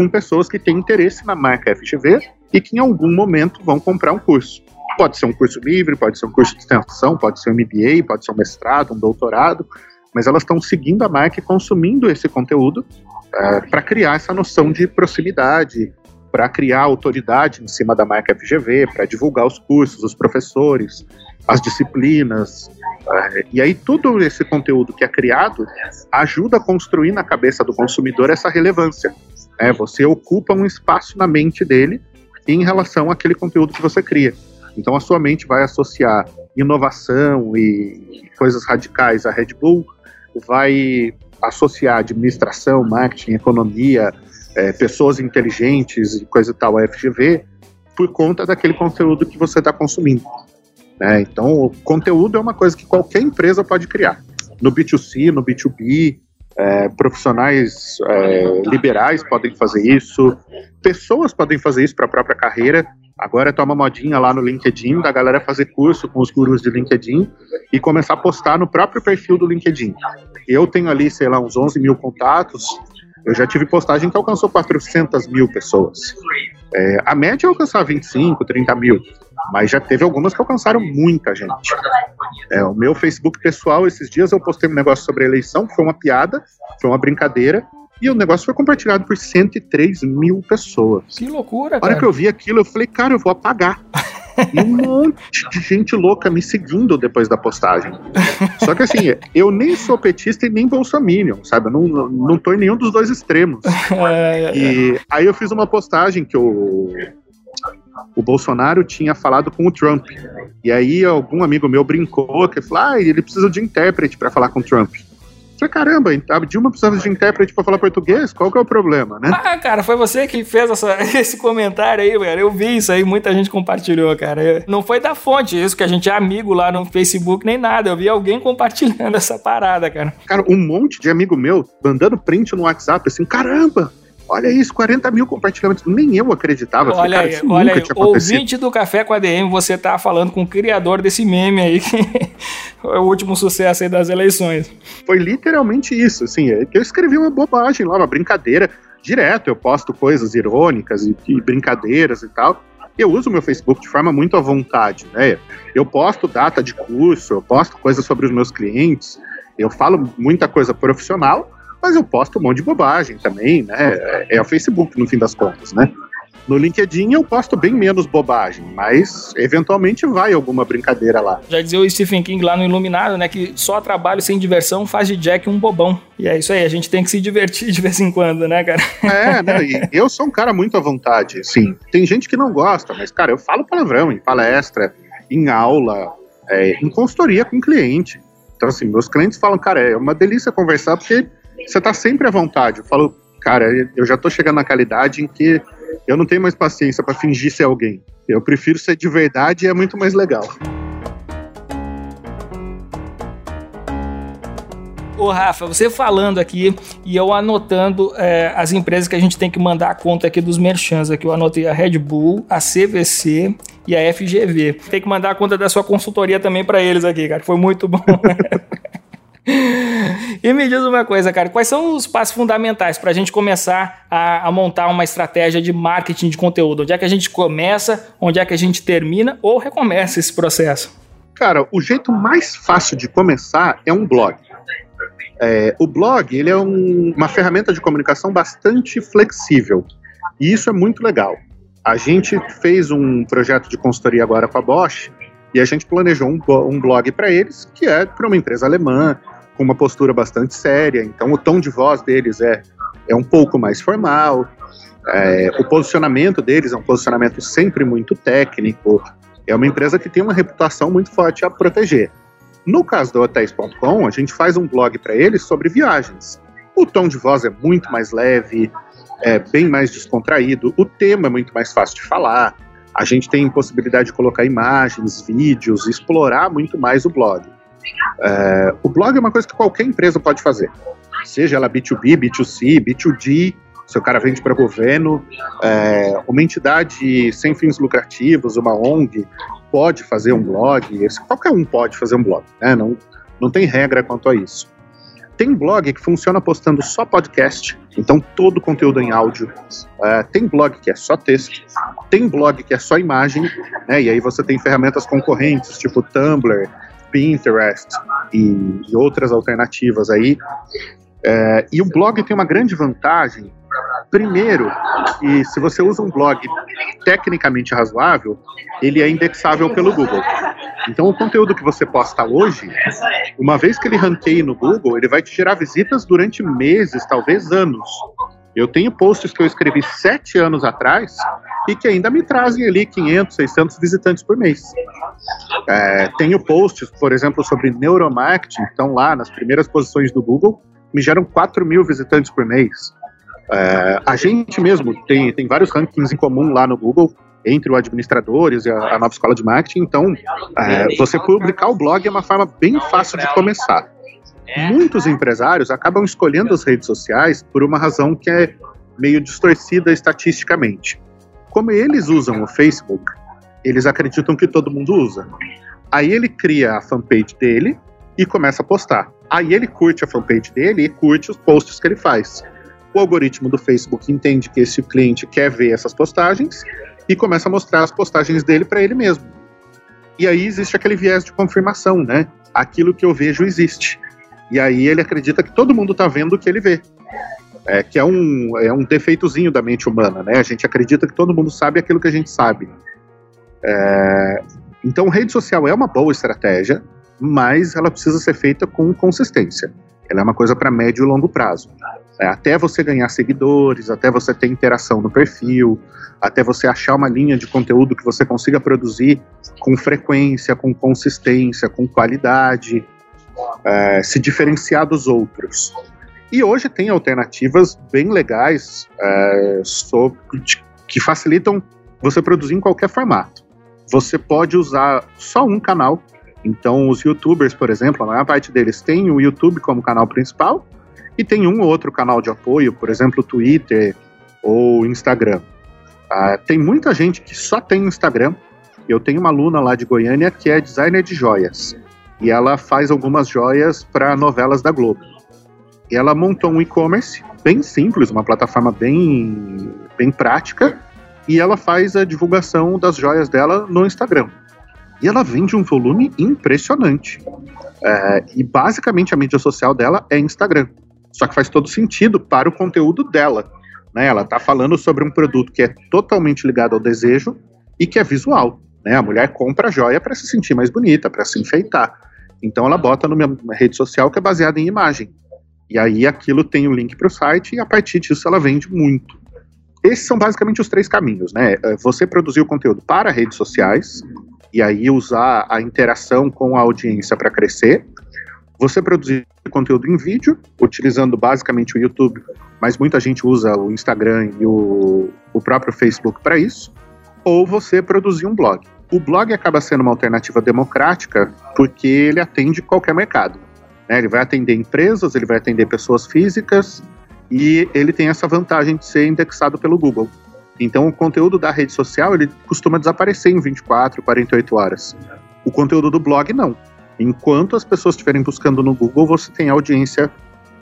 com pessoas que têm interesse na marca FGV e que em algum momento vão comprar um curso. Pode ser um curso livre, pode ser um curso de extensão, pode ser um MBA, pode ser um mestrado, um doutorado, mas elas estão seguindo a marca e consumindo esse conteúdo uh, para criar essa noção de proximidade, para criar autoridade em cima da marca FGV, para divulgar os cursos, os professores, as disciplinas. É, e aí, todo esse conteúdo que é criado ajuda a construir na cabeça do consumidor essa relevância. É, você ocupa um espaço na mente dele em relação àquele conteúdo que você cria. Então, a sua mente vai associar inovação e coisas radicais à Red Bull, vai associar administração, marketing, economia, é, pessoas inteligentes e coisa e tal, a FGV, por conta daquele conteúdo que você está consumindo. Né? Então, o conteúdo é uma coisa que qualquer empresa pode criar. No B2C, no B2B, é, profissionais é, liberais podem fazer isso, pessoas podem fazer isso para a própria carreira. Agora toma modinha lá no LinkedIn da galera fazer curso com os gurus de LinkedIn e começar a postar no próprio perfil do LinkedIn. Eu tenho ali, sei lá, uns 11 mil contatos, eu já tive postagem que alcançou 400 mil pessoas. É, a média é alcançar 25, 30 mil, mas já teve algumas que alcançaram muita gente. É, o meu Facebook pessoal, esses dias eu postei um negócio sobre a eleição, que foi uma piada, foi uma brincadeira, e o negócio foi compartilhado por 103 mil pessoas. Que loucura, cara. A hora que eu vi aquilo, eu falei, cara, eu vou apagar. E um monte de gente louca me seguindo depois da postagem. Só que assim, eu nem sou petista e nem bolsominion, sabe? Eu não, não tô em nenhum dos dois extremos. É, e é. aí eu fiz uma postagem que o, o Bolsonaro tinha falado com o Trump. E aí algum amigo meu brincou que falou: ah, ele precisa de intérprete para falar com o Trump. Falei, caramba, a Dilma precisava de intérprete pra falar português? Qual que é o problema, né? Ah, cara, foi você que fez essa, esse comentário aí, velho. Eu vi isso aí, muita gente compartilhou, cara. Não foi da fonte isso, que a gente é amigo lá no Facebook, nem nada. Eu vi alguém compartilhando essa parada, cara. Cara, um monte de amigo meu mandando print no WhatsApp, assim, caramba, Olha isso, 40 mil compartilhamentos. Nem eu acreditava. Olha Falei, aí, olha aí. Ouvinte do Café com a DM, você tá falando com o criador desse meme aí, que é o último sucesso aí das eleições. Foi literalmente isso, assim. É eu escrevi uma bobagem lá, uma brincadeira. Direto, eu posto coisas irônicas e, e brincadeiras e tal. Eu uso meu Facebook de forma muito à vontade, né? Eu posto data de curso, eu posto coisas sobre os meus clientes, eu falo muita coisa profissional, mas eu posto um monte de bobagem também, né? É, é o Facebook, no fim das contas, né? No LinkedIn eu posto bem menos bobagem, mas eventualmente vai alguma brincadeira lá. Já dizia o Stephen King lá no Iluminado, né, que só trabalho sem diversão faz de Jack um bobão. E é isso aí, a gente tem que se divertir de vez em quando, né, cara? É, né, e eu sou um cara muito à vontade, sim. Tem gente que não gosta, mas, cara, eu falo palavrão em palestra, em aula, é, em consultoria com cliente. Então, assim, meus clientes falam, cara, é uma delícia conversar porque você tá sempre à vontade. Eu falo, cara, eu já tô chegando naquela idade em que eu não tenho mais paciência para fingir ser alguém. Eu prefiro ser de verdade e é muito mais legal. Ô, Rafa, você falando aqui e eu anotando é, as empresas que a gente tem que mandar a conta aqui dos merchants. Aqui eu anotei a Red Bull, a CVC e a FGV. Tem que mandar a conta da sua consultoria também para eles aqui, cara. Foi muito bom. E me diz uma coisa, cara, quais são os passos fundamentais para a gente começar a, a, montar uma estratégia de marketing de conteúdo? Onde é que a gente começa, onde é que a gente termina ou recomeça esse processo? Cara, o jeito mais fácil de começar é um blog. É, o blog ele é um, uma ferramenta de comunicação bastante flexível e isso é muito legal. A gente fez um projeto de consultoria agora com a Bosch e a gente planejou um, um blog para eles que é para uma empresa alemã com uma postura bastante séria. Então o tom de voz deles é, é um pouco mais formal. É, o posicionamento deles é um posicionamento sempre muito técnico. É uma empresa que tem uma reputação muito forte a proteger. No caso do Hotéis.com, a gente faz um blog para eles sobre viagens. O tom de voz é muito mais leve, é bem mais descontraído, o tema é muito mais fácil de falar. A gente tem possibilidade de colocar imagens, vídeos, explorar muito mais o blog. É, o blog é uma coisa que qualquer empresa pode fazer, seja ela B2B, B2C, B2D, se o cara vende para governo, é, uma entidade sem fins lucrativos, uma ONG, pode fazer um blog, qualquer um pode fazer um blog, né? não, não tem regra quanto a isso. Tem blog que funciona postando só podcast, então todo conteúdo em áudio. É, tem blog que é só texto, tem blog que é só imagem, né? e aí você tem ferramentas concorrentes, tipo Tumblr, Pinterest e, e outras alternativas aí. É, e o blog tem uma grande vantagem Primeiro, que se você usa um blog tecnicamente razoável, ele é indexável pelo Google. Então, o conteúdo que você posta hoje, uma vez que ele ranqueie no Google, ele vai te gerar visitas durante meses, talvez anos. Eu tenho posts que eu escrevi sete anos atrás e que ainda me trazem ali 500, 600 visitantes por mês. É, tenho posts, por exemplo, sobre neuromarketing, estão lá nas primeiras posições do Google, me geram 4 mil visitantes por mês. É, a gente mesmo tem, tem vários rankings em comum lá no Google, entre os administradores e a, a nova escola de marketing. Então, é, você publicar o blog é uma forma bem fácil de começar. Muitos empresários acabam escolhendo as redes sociais por uma razão que é meio distorcida estatisticamente. Como eles usam o Facebook, eles acreditam que todo mundo usa. Aí ele cria a fanpage dele e começa a postar. Aí ele curte a fanpage dele e curte os posts que ele faz. O algoritmo do Facebook entende que esse cliente quer ver essas postagens e começa a mostrar as postagens dele para ele mesmo. E aí existe aquele viés de confirmação, né? Aquilo que eu vejo existe. E aí ele acredita que todo mundo está vendo o que ele vê. É, que é um, é um defeitozinho da mente humana, né? A gente acredita que todo mundo sabe aquilo que a gente sabe. É, então, rede social é uma boa estratégia, mas ela precisa ser feita com consistência. Ela é uma coisa para médio e longo prazo. É, até você ganhar seguidores, até você ter interação no perfil, até você achar uma linha de conteúdo que você consiga produzir com frequência, com consistência, com qualidade, é, se diferenciar dos outros. E hoje tem alternativas bem legais é, sobre, que facilitam você produzir em qualquer formato. Você pode usar só um canal. Então, os YouTubers, por exemplo, a maior parte deles tem o YouTube como canal principal e tem um ou outro canal de apoio, por exemplo, Twitter ou Instagram. Ah, tem muita gente que só tem Instagram. Eu tenho uma aluna lá de Goiânia que é designer de joias. E ela faz algumas joias para novelas da Globo. E ela montou um e-commerce bem simples, uma plataforma bem, bem prática, e ela faz a divulgação das joias dela no Instagram. E ela vende um volume impressionante. É, e basicamente a mídia social dela é Instagram. Só que faz todo sentido para o conteúdo dela. Né? Ela está falando sobre um produto que é totalmente ligado ao desejo e que é visual. Né? A mulher compra a joia para se sentir mais bonita, para se enfeitar. Então ela bota numa rede social que é baseada em imagem. E aí aquilo tem o um link para o site e a partir disso ela vende muito. Esses são basicamente os três caminhos, né? É, você produzir o conteúdo para redes sociais e aí usar a interação com a audiência para crescer. Você produzir conteúdo em vídeo, utilizando basicamente o YouTube, mas muita gente usa o Instagram e o, o próprio Facebook para isso, ou você produzir um blog. O blog acaba sendo uma alternativa democrática porque ele atende qualquer mercado. Né? Ele vai atender empresas, ele vai atender pessoas físicas e ele tem essa vantagem de ser indexado pelo Google. Então, o conteúdo da rede social ele costuma desaparecer em 24, 48 horas. O conteúdo do blog não. Enquanto as pessoas estiverem buscando no Google, você tem audiência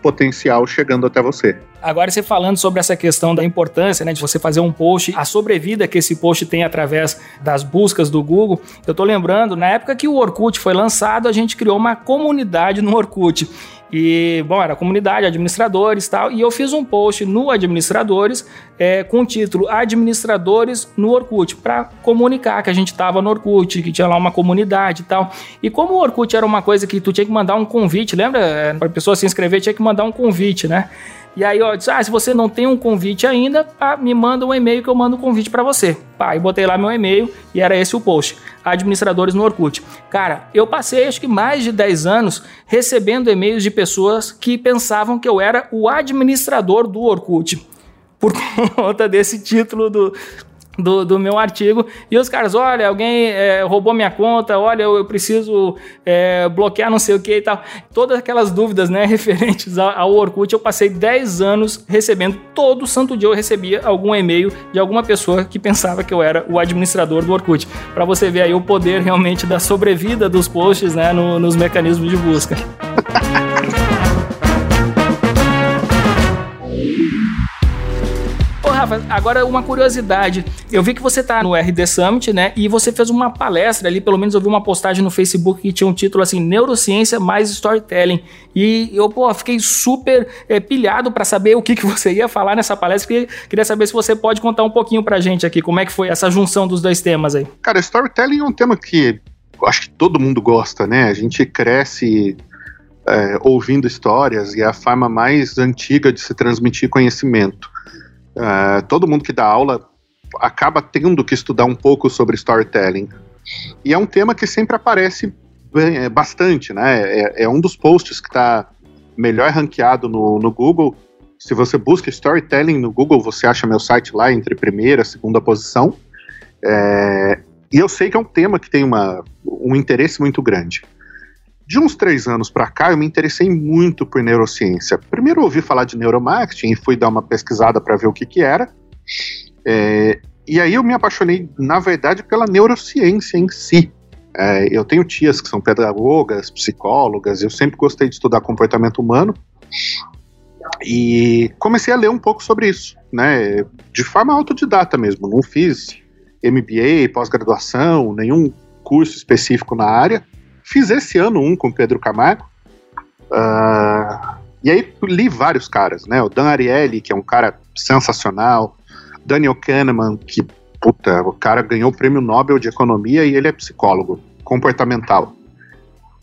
potencial chegando até você. Agora você falando sobre essa questão da importância, né, de você fazer um post, a sobrevida que esse post tem através das buscas do Google. Eu tô lembrando, na época que o Orkut foi lançado, a gente criou uma comunidade no Orkut. E, bom, era comunidade, administradores e tal. E eu fiz um post no Administradores é, com o título Administradores no Orkut, para comunicar que a gente estava no Orkut, que tinha lá uma comunidade e tal. E como o Orkut era uma coisa que tu tinha que mandar um convite, lembra? É, Para a pessoa se inscrever, tinha que mandar um convite, né? E aí, ó, disse, ah, se você não tem um convite ainda, pá, me manda um e-mail que eu mando um convite para você. Pá, e botei lá meu e-mail e era esse o post. Administradores no Orkut. Cara, eu passei acho que mais de 10 anos recebendo e-mails de pessoas que pensavam que eu era o administrador do Orkut. Por conta desse título do, do, do, meu artigo. E os caras, olha, alguém é, roubou minha conta, olha, eu, eu preciso é, bloquear não sei o que e tal. Todas aquelas dúvidas, né, referentes ao, ao, Orkut, eu passei 10 anos recebendo, todo santo dia eu recebia algum e-mail de alguma pessoa que pensava que eu era o administrador do Orkut. Para você ver aí o poder realmente da sobrevida dos posts, né, no, nos mecanismos de busca. Rafa, agora uma curiosidade. Eu vi que você tá no RD Summit, né? E você fez uma palestra ali, pelo menos eu vi uma postagem no Facebook que tinha um título assim: Neurociência mais Storytelling. E eu, pô, fiquei super é, pilhado para saber o que, que você ia falar nessa palestra. Queria saber se você pode contar um pouquinho pra gente aqui, como é que foi essa junção dos dois temas aí. Cara, storytelling é um tema que acho que todo mundo gosta, né? A gente cresce é, ouvindo histórias e é a forma mais antiga de se transmitir conhecimento. Uh, todo mundo que dá aula acaba tendo que estudar um pouco sobre storytelling. E é um tema que sempre aparece bem, bastante, né? É, é, um dos posts que está melhor ranqueado no, no Google. Se você busca storytelling no Google, você acha meu site lá entre primeira e segunda posição. É, e eu sei que é um tema que tem uma, um interesse muito grande. De uns três anos para cá, eu me interessei muito por neurociência. Primeiro ouvi falar de neuromarketing e fui dar uma pesquisada para ver o que, que era. É, e aí eu me apaixonei, na verdade, pela neurociência em si. É, eu tenho tias que são pedagogas, psicólogas, eu sempre gostei de estudar comportamento humano. E comecei a ler um pouco sobre isso, né? De forma autodidata mesmo. Não fiz MBA, pós-graduação, nenhum curso específico na área. Fiz esse ano um com Pedro Camargo. Uh, e aí li vários caras, né? O Dan Ariely, que é um cara sensacional. Daniel Kahneman, que, puta, o cara ganhou o prêmio Nobel de Economia e ele é psicólogo comportamental.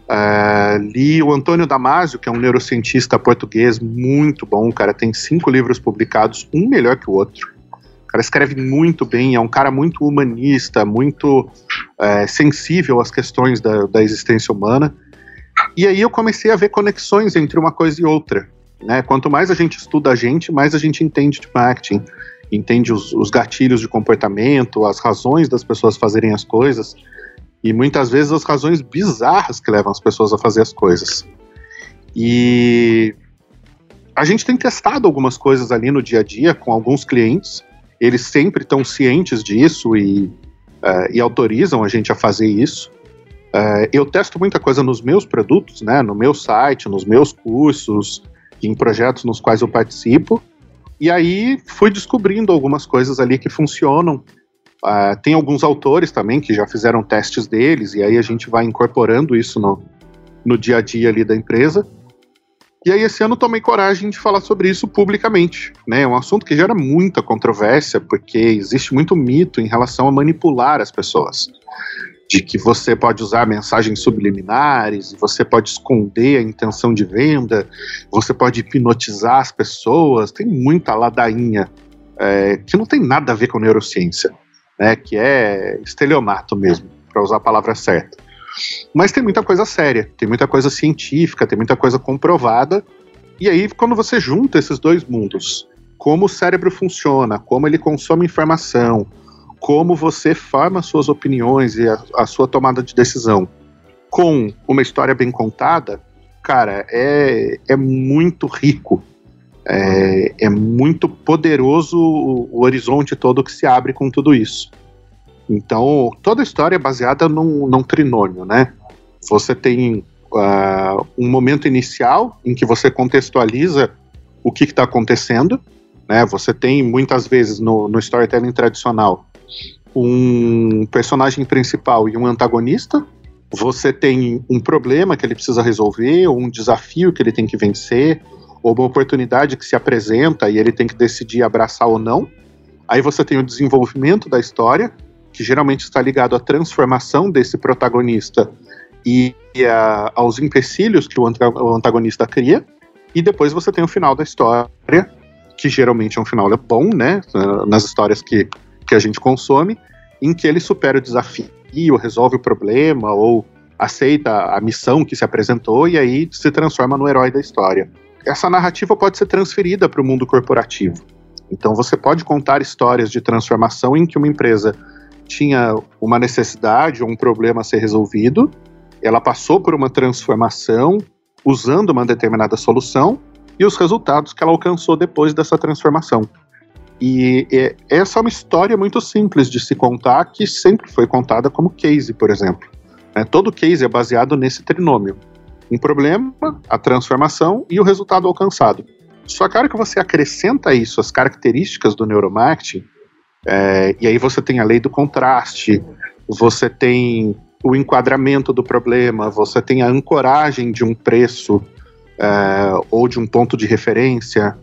Uh, li o Antônio Damasio, que é um neurocientista português muito bom. O cara tem cinco livros publicados, um melhor que o outro. Cara escreve muito bem, é um cara muito humanista, muito é, sensível às questões da, da existência humana. E aí eu comecei a ver conexões entre uma coisa e outra. Né? Quanto mais a gente estuda a gente, mais a gente entende de marketing, entende os, os gatilhos de comportamento, as razões das pessoas fazerem as coisas e muitas vezes as razões bizarras que levam as pessoas a fazer as coisas. E a gente tem testado algumas coisas ali no dia a dia com alguns clientes, eles sempre estão cientes disso e uh, e autorizam a gente a fazer isso. Uh, eu testo muita coisa nos meus produtos, né, no meu site, nos meus cursos, em projetos nos quais eu participo. E aí fui descobrindo algumas coisas ali que funcionam. Uh, tem alguns autores também que já fizeram testes deles, e aí a gente vai incorporando isso no, no dia a dia ali da empresa. E aí esse ano tomei coragem de falar sobre isso publicamente, né? É um assunto que gera muita controvérsia, porque existe muito mito em relação a manipular as pessoas. De que você pode usar mensagens subliminares, você pode esconder a intenção de venda, você pode hipnotizar as pessoas, tem muita ladainha é, que não tem nada a ver com neurociência, né? Que é estelionato mesmo, para usar a palavra certa. Mas tem muita coisa séria, tem muita coisa científica, tem muita coisa comprovada. E aí, quando você junta esses dois mundos, como o cérebro funciona, como ele consome informação, como você forma suas opiniões e a, a sua tomada de decisão, com uma história bem contada, cara, é, é muito rico. É, é muito poderoso o, o horizonte todo que se abre com tudo isso. Então, toda a história é baseada num, num trinômio, né? Você tem uh, um momento inicial em que você contextualiza o que está acontecendo, né? Você tem muitas vezes no, no storytelling tradicional um personagem principal e um antagonista. Você tem um problema que ele precisa resolver, ou um desafio que ele tem que vencer, ou uma oportunidade que se apresenta e ele tem que decidir abraçar ou não. Aí você tem o desenvolvimento da história, que geralmente está ligado à transformação desse protagonista e a, aos empecilhos que o antagonista cria. E depois você tem o final da história, que geralmente é um final bom, né? Nas histórias que, que a gente consome, em que ele supera o desafio, resolve o problema ou aceita a missão que se apresentou e aí se transforma no herói da história. Essa narrativa pode ser transferida para o mundo corporativo. Então você pode contar histórias de transformação em que uma empresa tinha uma necessidade ou um problema a ser resolvido, ela passou por uma transformação usando uma determinada solução e os resultados que ela alcançou depois dessa transformação. E essa é uma história muito simples de se contar, que sempre foi contada como case, por exemplo. É, todo case é baseado nesse trinômio: um problema, a transformação e o resultado alcançado. Só que a hora que você acrescenta isso, as características do neuromarketing, é, e aí você tem a lei do contraste, você tem o enquadramento do problema, você tem a ancoragem de um preço é, ou de um ponto de referência,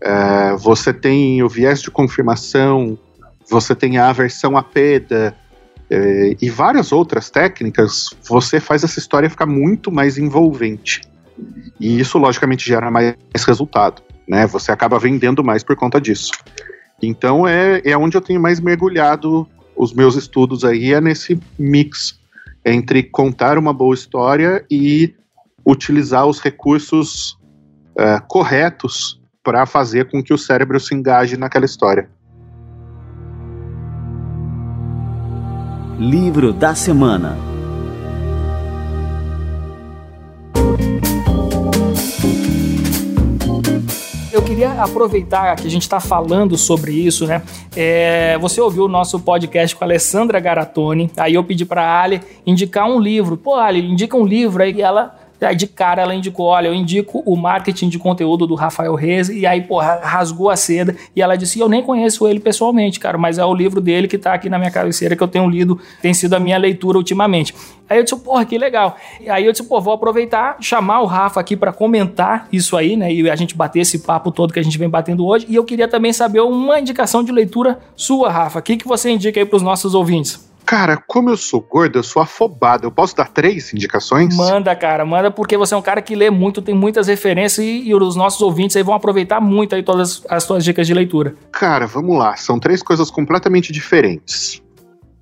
é, você tem o viés de confirmação, você tem a aversão à perda é, e várias outras técnicas, você faz essa história ficar muito mais envolvente. E isso, logicamente, gera mais resultado. Né? Você acaba vendendo mais por conta disso. Então é, é onde eu tenho mais mergulhado os meus estudos aí, é nesse mix entre contar uma boa história e utilizar os recursos é, corretos para fazer com que o cérebro se engaje naquela história. Livro da Semana queria aproveitar que a gente está falando sobre isso, né? É, você ouviu o nosso podcast com a Alessandra Garatoni, aí eu pedi para a Ali indicar um livro. Pô, Ali, indica um livro aí e ela Aí de cara ela indicou: olha, eu indico o marketing de conteúdo do Rafael Reis, e aí, porra, rasgou a seda. E ela disse: eu nem conheço ele pessoalmente, cara, mas é o livro dele que tá aqui na minha cabeceira que eu tenho lido, tem sido a minha leitura ultimamente. Aí eu disse: porra, que legal. E aí eu disse: pô, vou aproveitar, chamar o Rafa aqui para comentar isso aí, né? E a gente bater esse papo todo que a gente vem batendo hoje. E eu queria também saber uma indicação de leitura sua, Rafa. O que, que você indica aí para os nossos ouvintes? Cara, como eu sou gordo, eu sou afobado. Eu posso dar três indicações? Manda, cara, manda, porque você é um cara que lê muito, tem muitas referências e, e os nossos ouvintes aí vão aproveitar muito aí todas as suas dicas de leitura. Cara, vamos lá. São três coisas completamente diferentes.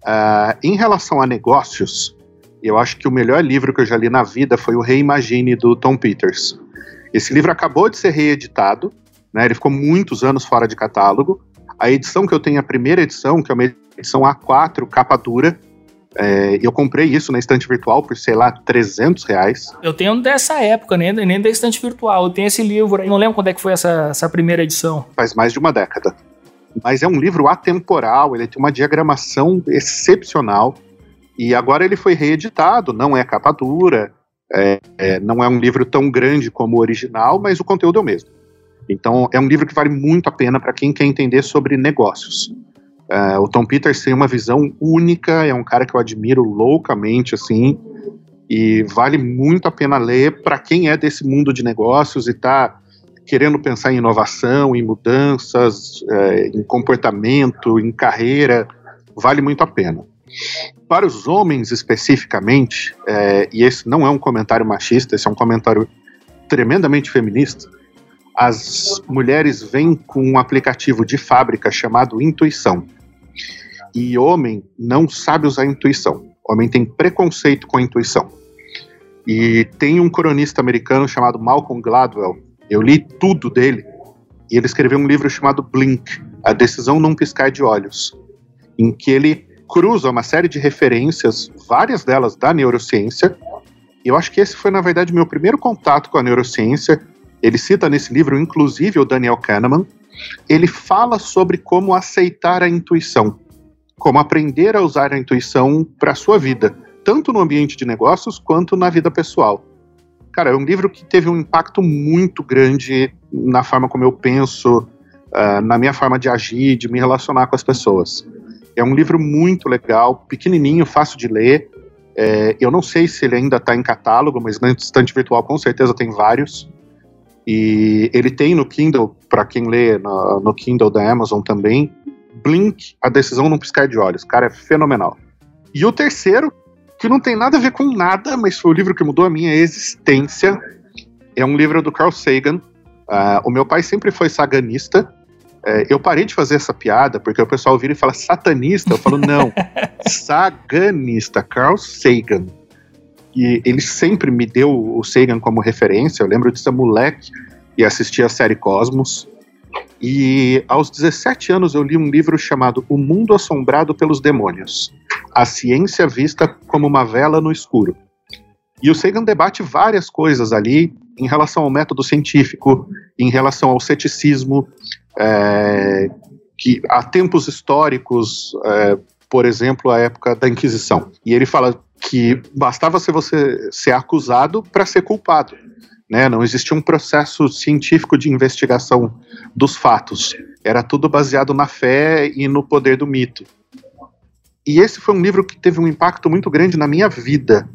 Uh, em relação a negócios, eu acho que o melhor livro que eu já li na vida foi o Reimagine, do Tom Peters. Esse livro acabou de ser reeditado, né? Ele ficou muitos anos fora de catálogo. A edição que eu tenho, a primeira edição, que é uma edição A4, capa dura. É, eu comprei isso na estante virtual por, sei lá, 300 reais. Eu tenho dessa época, nem, nem da estante virtual. Eu tenho esse livro, não lembro quando é que foi essa, essa primeira edição. Faz mais de uma década. Mas é um livro atemporal, ele tem uma diagramação excepcional. E agora ele foi reeditado, não é capa dura, é, é, não é um livro tão grande como o original, mas o conteúdo é o mesmo. Então é um livro que vale muito a pena para quem quer entender sobre negócios. Uh, o Tom Peters tem uma visão única, é um cara que eu admiro loucamente, assim, e vale muito a pena ler para quem é desse mundo de negócios e está querendo pensar em inovação, em mudanças, é, em comportamento, em carreira, vale muito a pena. Para os homens especificamente, é, e esse não é um comentário machista, esse é um comentário tremendamente feminista, as mulheres vêm com um aplicativo de fábrica chamado Intuição. E homem não sabe usar intuição. Homem tem preconceito com a intuição. E tem um cronista americano chamado Malcolm Gladwell. Eu li tudo dele. E ele escreveu um livro chamado Blink A Decisão Num Piscar de Olhos em que ele cruza uma série de referências, várias delas da neurociência, Eu acho que esse foi, na verdade, meu primeiro contato com a neurociência. Ele cita nesse livro, inclusive, o Daniel Kahneman. Ele fala sobre como aceitar a intuição, como aprender a usar a intuição para a sua vida, tanto no ambiente de negócios quanto na vida pessoal. Cara, é um livro que teve um impacto muito grande na forma como eu penso, uh, na minha forma de agir, de me relacionar com as pessoas. É um livro muito legal, pequenininho, fácil de ler. É, eu não sei se ele ainda está em catálogo, mas na estante virtual com certeza tem vários. E ele tem no Kindle, para quem lê no, no, Kindle da Amazon também, Blink, A Decisão Num Piscar de Olhos. Cara, é fenomenal. E o terceiro, que não tem nada a ver com nada, mas foi o livro que mudou a minha existência, é um livro do Carl Sagan. Uh, o meu pai sempre foi saganista, é, eu parei de fazer essa piada porque o pessoal vira e fala satanista. Eu falo, não, saganista, Carl Sagan. E ele sempre me deu o Sagan como referência. Eu lembro de ser moleque e assistir a série Cosmos. E aos 17 anos eu li um livro chamado O Mundo Assombrado pelos Demônios A Ciência Vista como uma Vela no Escuro. E o Sagan debate várias coisas ali em relação ao método científico, em relação ao ceticismo, é, que há tempos históricos, é, por exemplo, a época da Inquisição. E ele fala que bastava ser você ser acusado para ser culpado. Né? Não existia um processo científico de investigação dos fatos. Era tudo baseado na fé e no poder do mito. E esse foi um livro que teve um impacto muito grande na minha vida.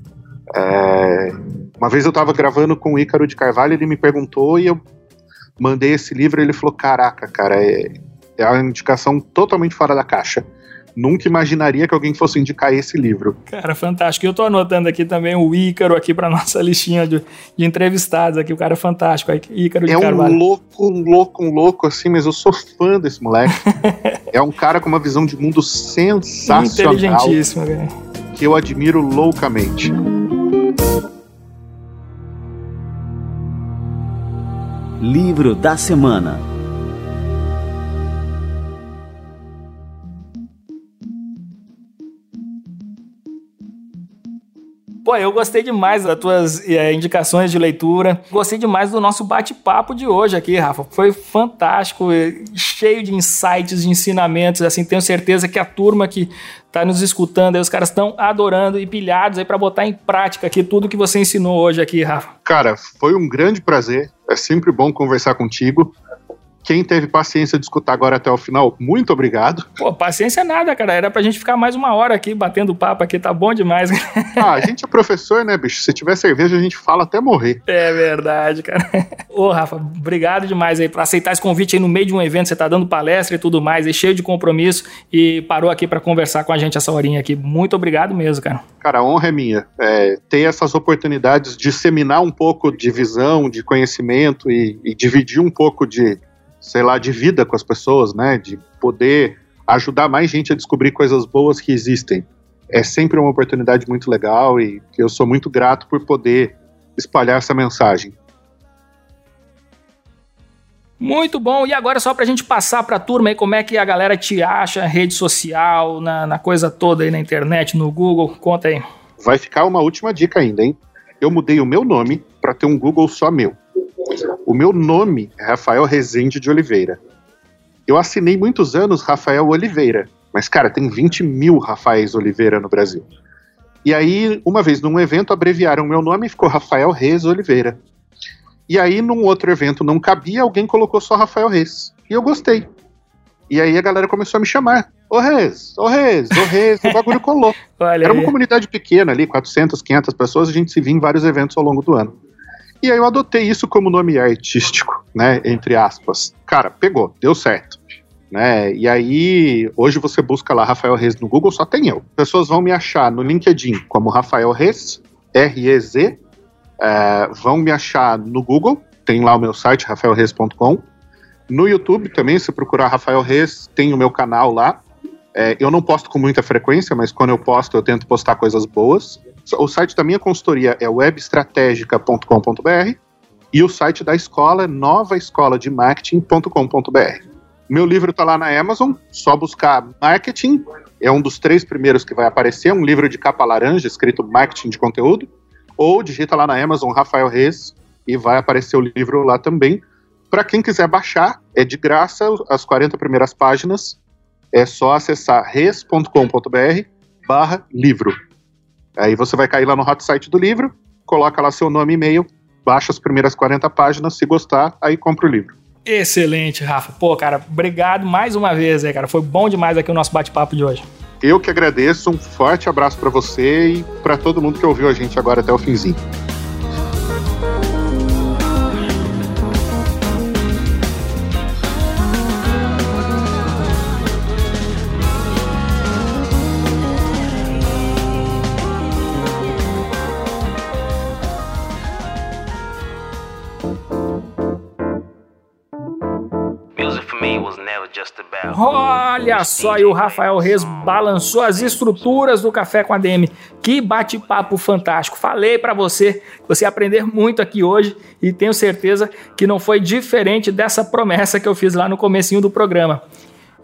É, uma vez eu estava gravando com o Ícaro de Carvalho, ele me perguntou e eu mandei esse livro ele falou: Caraca, cara, é, é uma indicação totalmente fora da caixa. Nunca imaginaria que alguém fosse indicar esse livro. Cara, fantástico. Eu tô anotando aqui também o Ícaro aqui para nossa listinha de, de, entrevistados aqui. O cara é fantástico, Ícaro de é Carvalho. É um louco, um louco, um louco assim, mas eu sou fã desse moleque. é um cara com uma visão de mundo sensacional. Inteligentíssimo, cara. Que eu admiro loucamente. Livro da Semana Pô, eu gostei demais das tuas é, indicações de leitura. Gostei demais do nosso bate-papo de hoje aqui, Rafa. Foi fantástico, cheio de insights, de ensinamentos. Assim, tenho certeza que a turma que está nos escutando, aí, os caras estão adorando e pilhados aí para botar em prática aqui tudo que você ensinou hoje aqui, Rafa. Cara, foi um grande prazer. É sempre bom conversar contigo. Quem teve paciência de escutar agora até o final, muito obrigado. Pô, paciência nada, cara. Era pra gente ficar mais uma hora aqui batendo papo aqui, tá bom demais. Ah, a gente é professor, né, bicho? Se tiver cerveja, a gente fala até morrer. É verdade, cara. Ô, Rafa, obrigado demais aí por aceitar esse convite aí no meio de um evento. Você tá dando palestra e tudo mais, aí cheio de compromisso e parou aqui para conversar com a gente essa horinha aqui. Muito obrigado mesmo, cara. Cara, a honra é minha. É, ter essas oportunidades de disseminar um pouco de visão, de conhecimento e, e dividir um pouco de sei lá, de vida com as pessoas, né? De poder ajudar mais gente a descobrir coisas boas que existem. É sempre uma oportunidade muito legal e eu sou muito grato por poder espalhar essa mensagem. Muito bom. E agora, só para a gente passar para a turma aí, como é que a galera te acha, rede social, na, na coisa toda aí na internet, no Google? Conta aí. Vai ficar uma última dica ainda, hein? Eu mudei o meu nome para ter um Google só meu. O meu nome é Rafael Rezende de Oliveira. Eu assinei muitos anos Rafael Oliveira, mas, cara, tem 20 mil Rafaéis Oliveira no Brasil. E aí, uma vez num evento, abreviaram meu nome e ficou Rafael Reis Oliveira. E aí, num outro evento, não cabia, alguém colocou só Rafael Reis. E eu gostei. E aí a galera começou a me chamar. Ô Reis, ô Reis, ô Reis, o bagulho colou. Olha Era aí. uma comunidade pequena ali, 400, 500 pessoas, a gente se via em vários eventos ao longo do ano. E aí eu adotei isso como nome artístico, né? Entre aspas. Cara, pegou, deu certo. Né? E aí, hoje você busca lá Rafael Reis no Google, só tem eu. Pessoas vão me achar no LinkedIn como Rafael Reis, R-E-Z. É, vão me achar no Google, tem lá o meu site, rafaelreis.com. No YouTube também, se procurar Rafael Reis, tem o meu canal lá. É, eu não posto com muita frequência, mas quando eu posto, eu tento postar coisas boas. O site da minha consultoria é webestratégica.com.br e o site da escola é novaescolademarketing.com.br. Meu livro está lá na Amazon, só buscar marketing, é um dos três primeiros que vai aparecer, um livro de capa laranja escrito marketing de conteúdo. ou digita lá na Amazon Rafael Reis e vai aparecer o livro lá também. Para quem quiser baixar, é de graça as 40 primeiras páginas. É só acessar res.com.br barra livro. Aí você vai cair lá no hot site do livro, coloca lá seu nome e e-mail, baixa as primeiras 40 páginas, se gostar, aí compra o livro. Excelente, Rafa. Pô, cara, obrigado mais uma vez, aí, cara. Foi bom demais aqui o nosso bate-papo de hoje. Eu que agradeço, um forte abraço para você e para todo mundo que ouviu a gente agora até o finzinho. Olha só, e o Rafael Reis balançou as estruturas do Café com a DM. Que bate-papo fantástico. Falei para você, você aprender muito aqui hoje e tenho certeza que não foi diferente dessa promessa que eu fiz lá no comecinho do programa.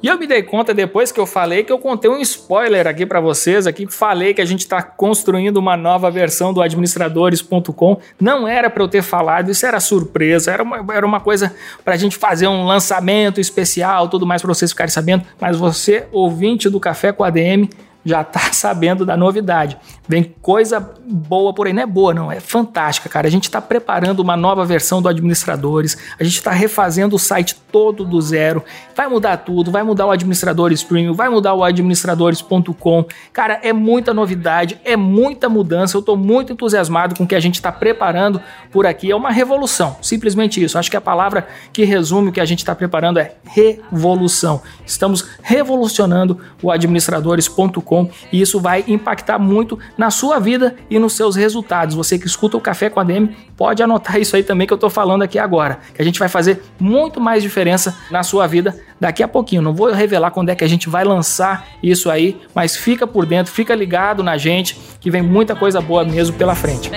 E eu me dei conta depois que eu falei que eu contei um spoiler aqui para vocês, aqui falei que a gente está construindo uma nova versão do administradores.com. Não era para eu ter falado, isso era surpresa, era uma, era uma coisa para a gente fazer um lançamento especial, tudo mais para vocês ficarem sabendo. Mas você, ouvinte do Café com a DM, já tá sabendo da novidade. Vem coisa boa por aí, não é boa, não, é fantástica, cara. A gente está preparando uma nova versão do Administradores, a gente está refazendo o site todo do zero. Vai mudar tudo, vai mudar o Administradores Premium, vai mudar o administradores.com. Cara, é muita novidade, é muita mudança. Eu estou muito entusiasmado com o que a gente está preparando por aqui. É uma revolução, simplesmente isso. Acho que a palavra que resume o que a gente está preparando é revolução. Estamos revolucionando o administradores.com e isso vai impactar muito na sua vida e nos seus resultados. Você que escuta o Café com a DM, pode anotar isso aí também que eu estou falando aqui agora, que a gente vai fazer muito mais diferença na sua vida daqui a pouquinho. Não vou revelar quando é que a gente vai lançar isso aí, mas fica por dentro, fica ligado na gente, que vem muita coisa boa mesmo pela frente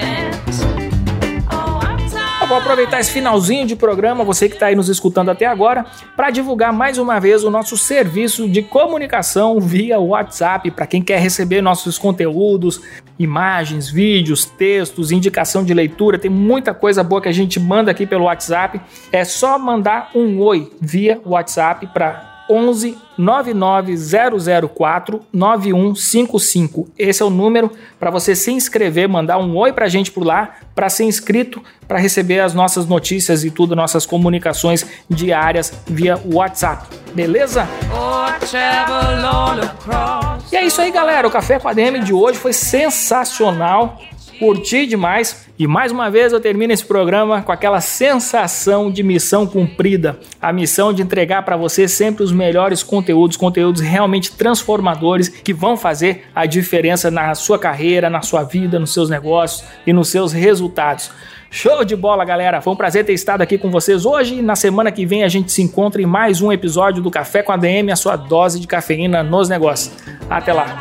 vou aproveitar esse finalzinho de programa, você que está aí nos escutando até agora, para divulgar mais uma vez o nosso serviço de comunicação via WhatsApp para quem quer receber nossos conteúdos, imagens, vídeos, textos, indicação de leitura. Tem muita coisa boa que a gente manda aqui pelo WhatsApp. É só mandar um oi via WhatsApp para 11 99004 9155. Esse é o número para você se inscrever, mandar um oi para a gente por lá, para ser inscrito, para receber as nossas notícias e tudo, nossas comunicações diárias via WhatsApp. Beleza? E é isso aí, galera. O Café com a DM de hoje foi sensacional curti demais e mais uma vez eu termino esse programa com aquela sensação de missão cumprida, a missão de entregar para você sempre os melhores conteúdos, conteúdos realmente transformadores que vão fazer a diferença na sua carreira, na sua vida, nos seus negócios e nos seus resultados. Show de bola, galera! Foi um prazer ter estado aqui com vocês hoje. Na semana que vem a gente se encontra em mais um episódio do Café com a DM, a sua dose de cafeína nos negócios. Até lá!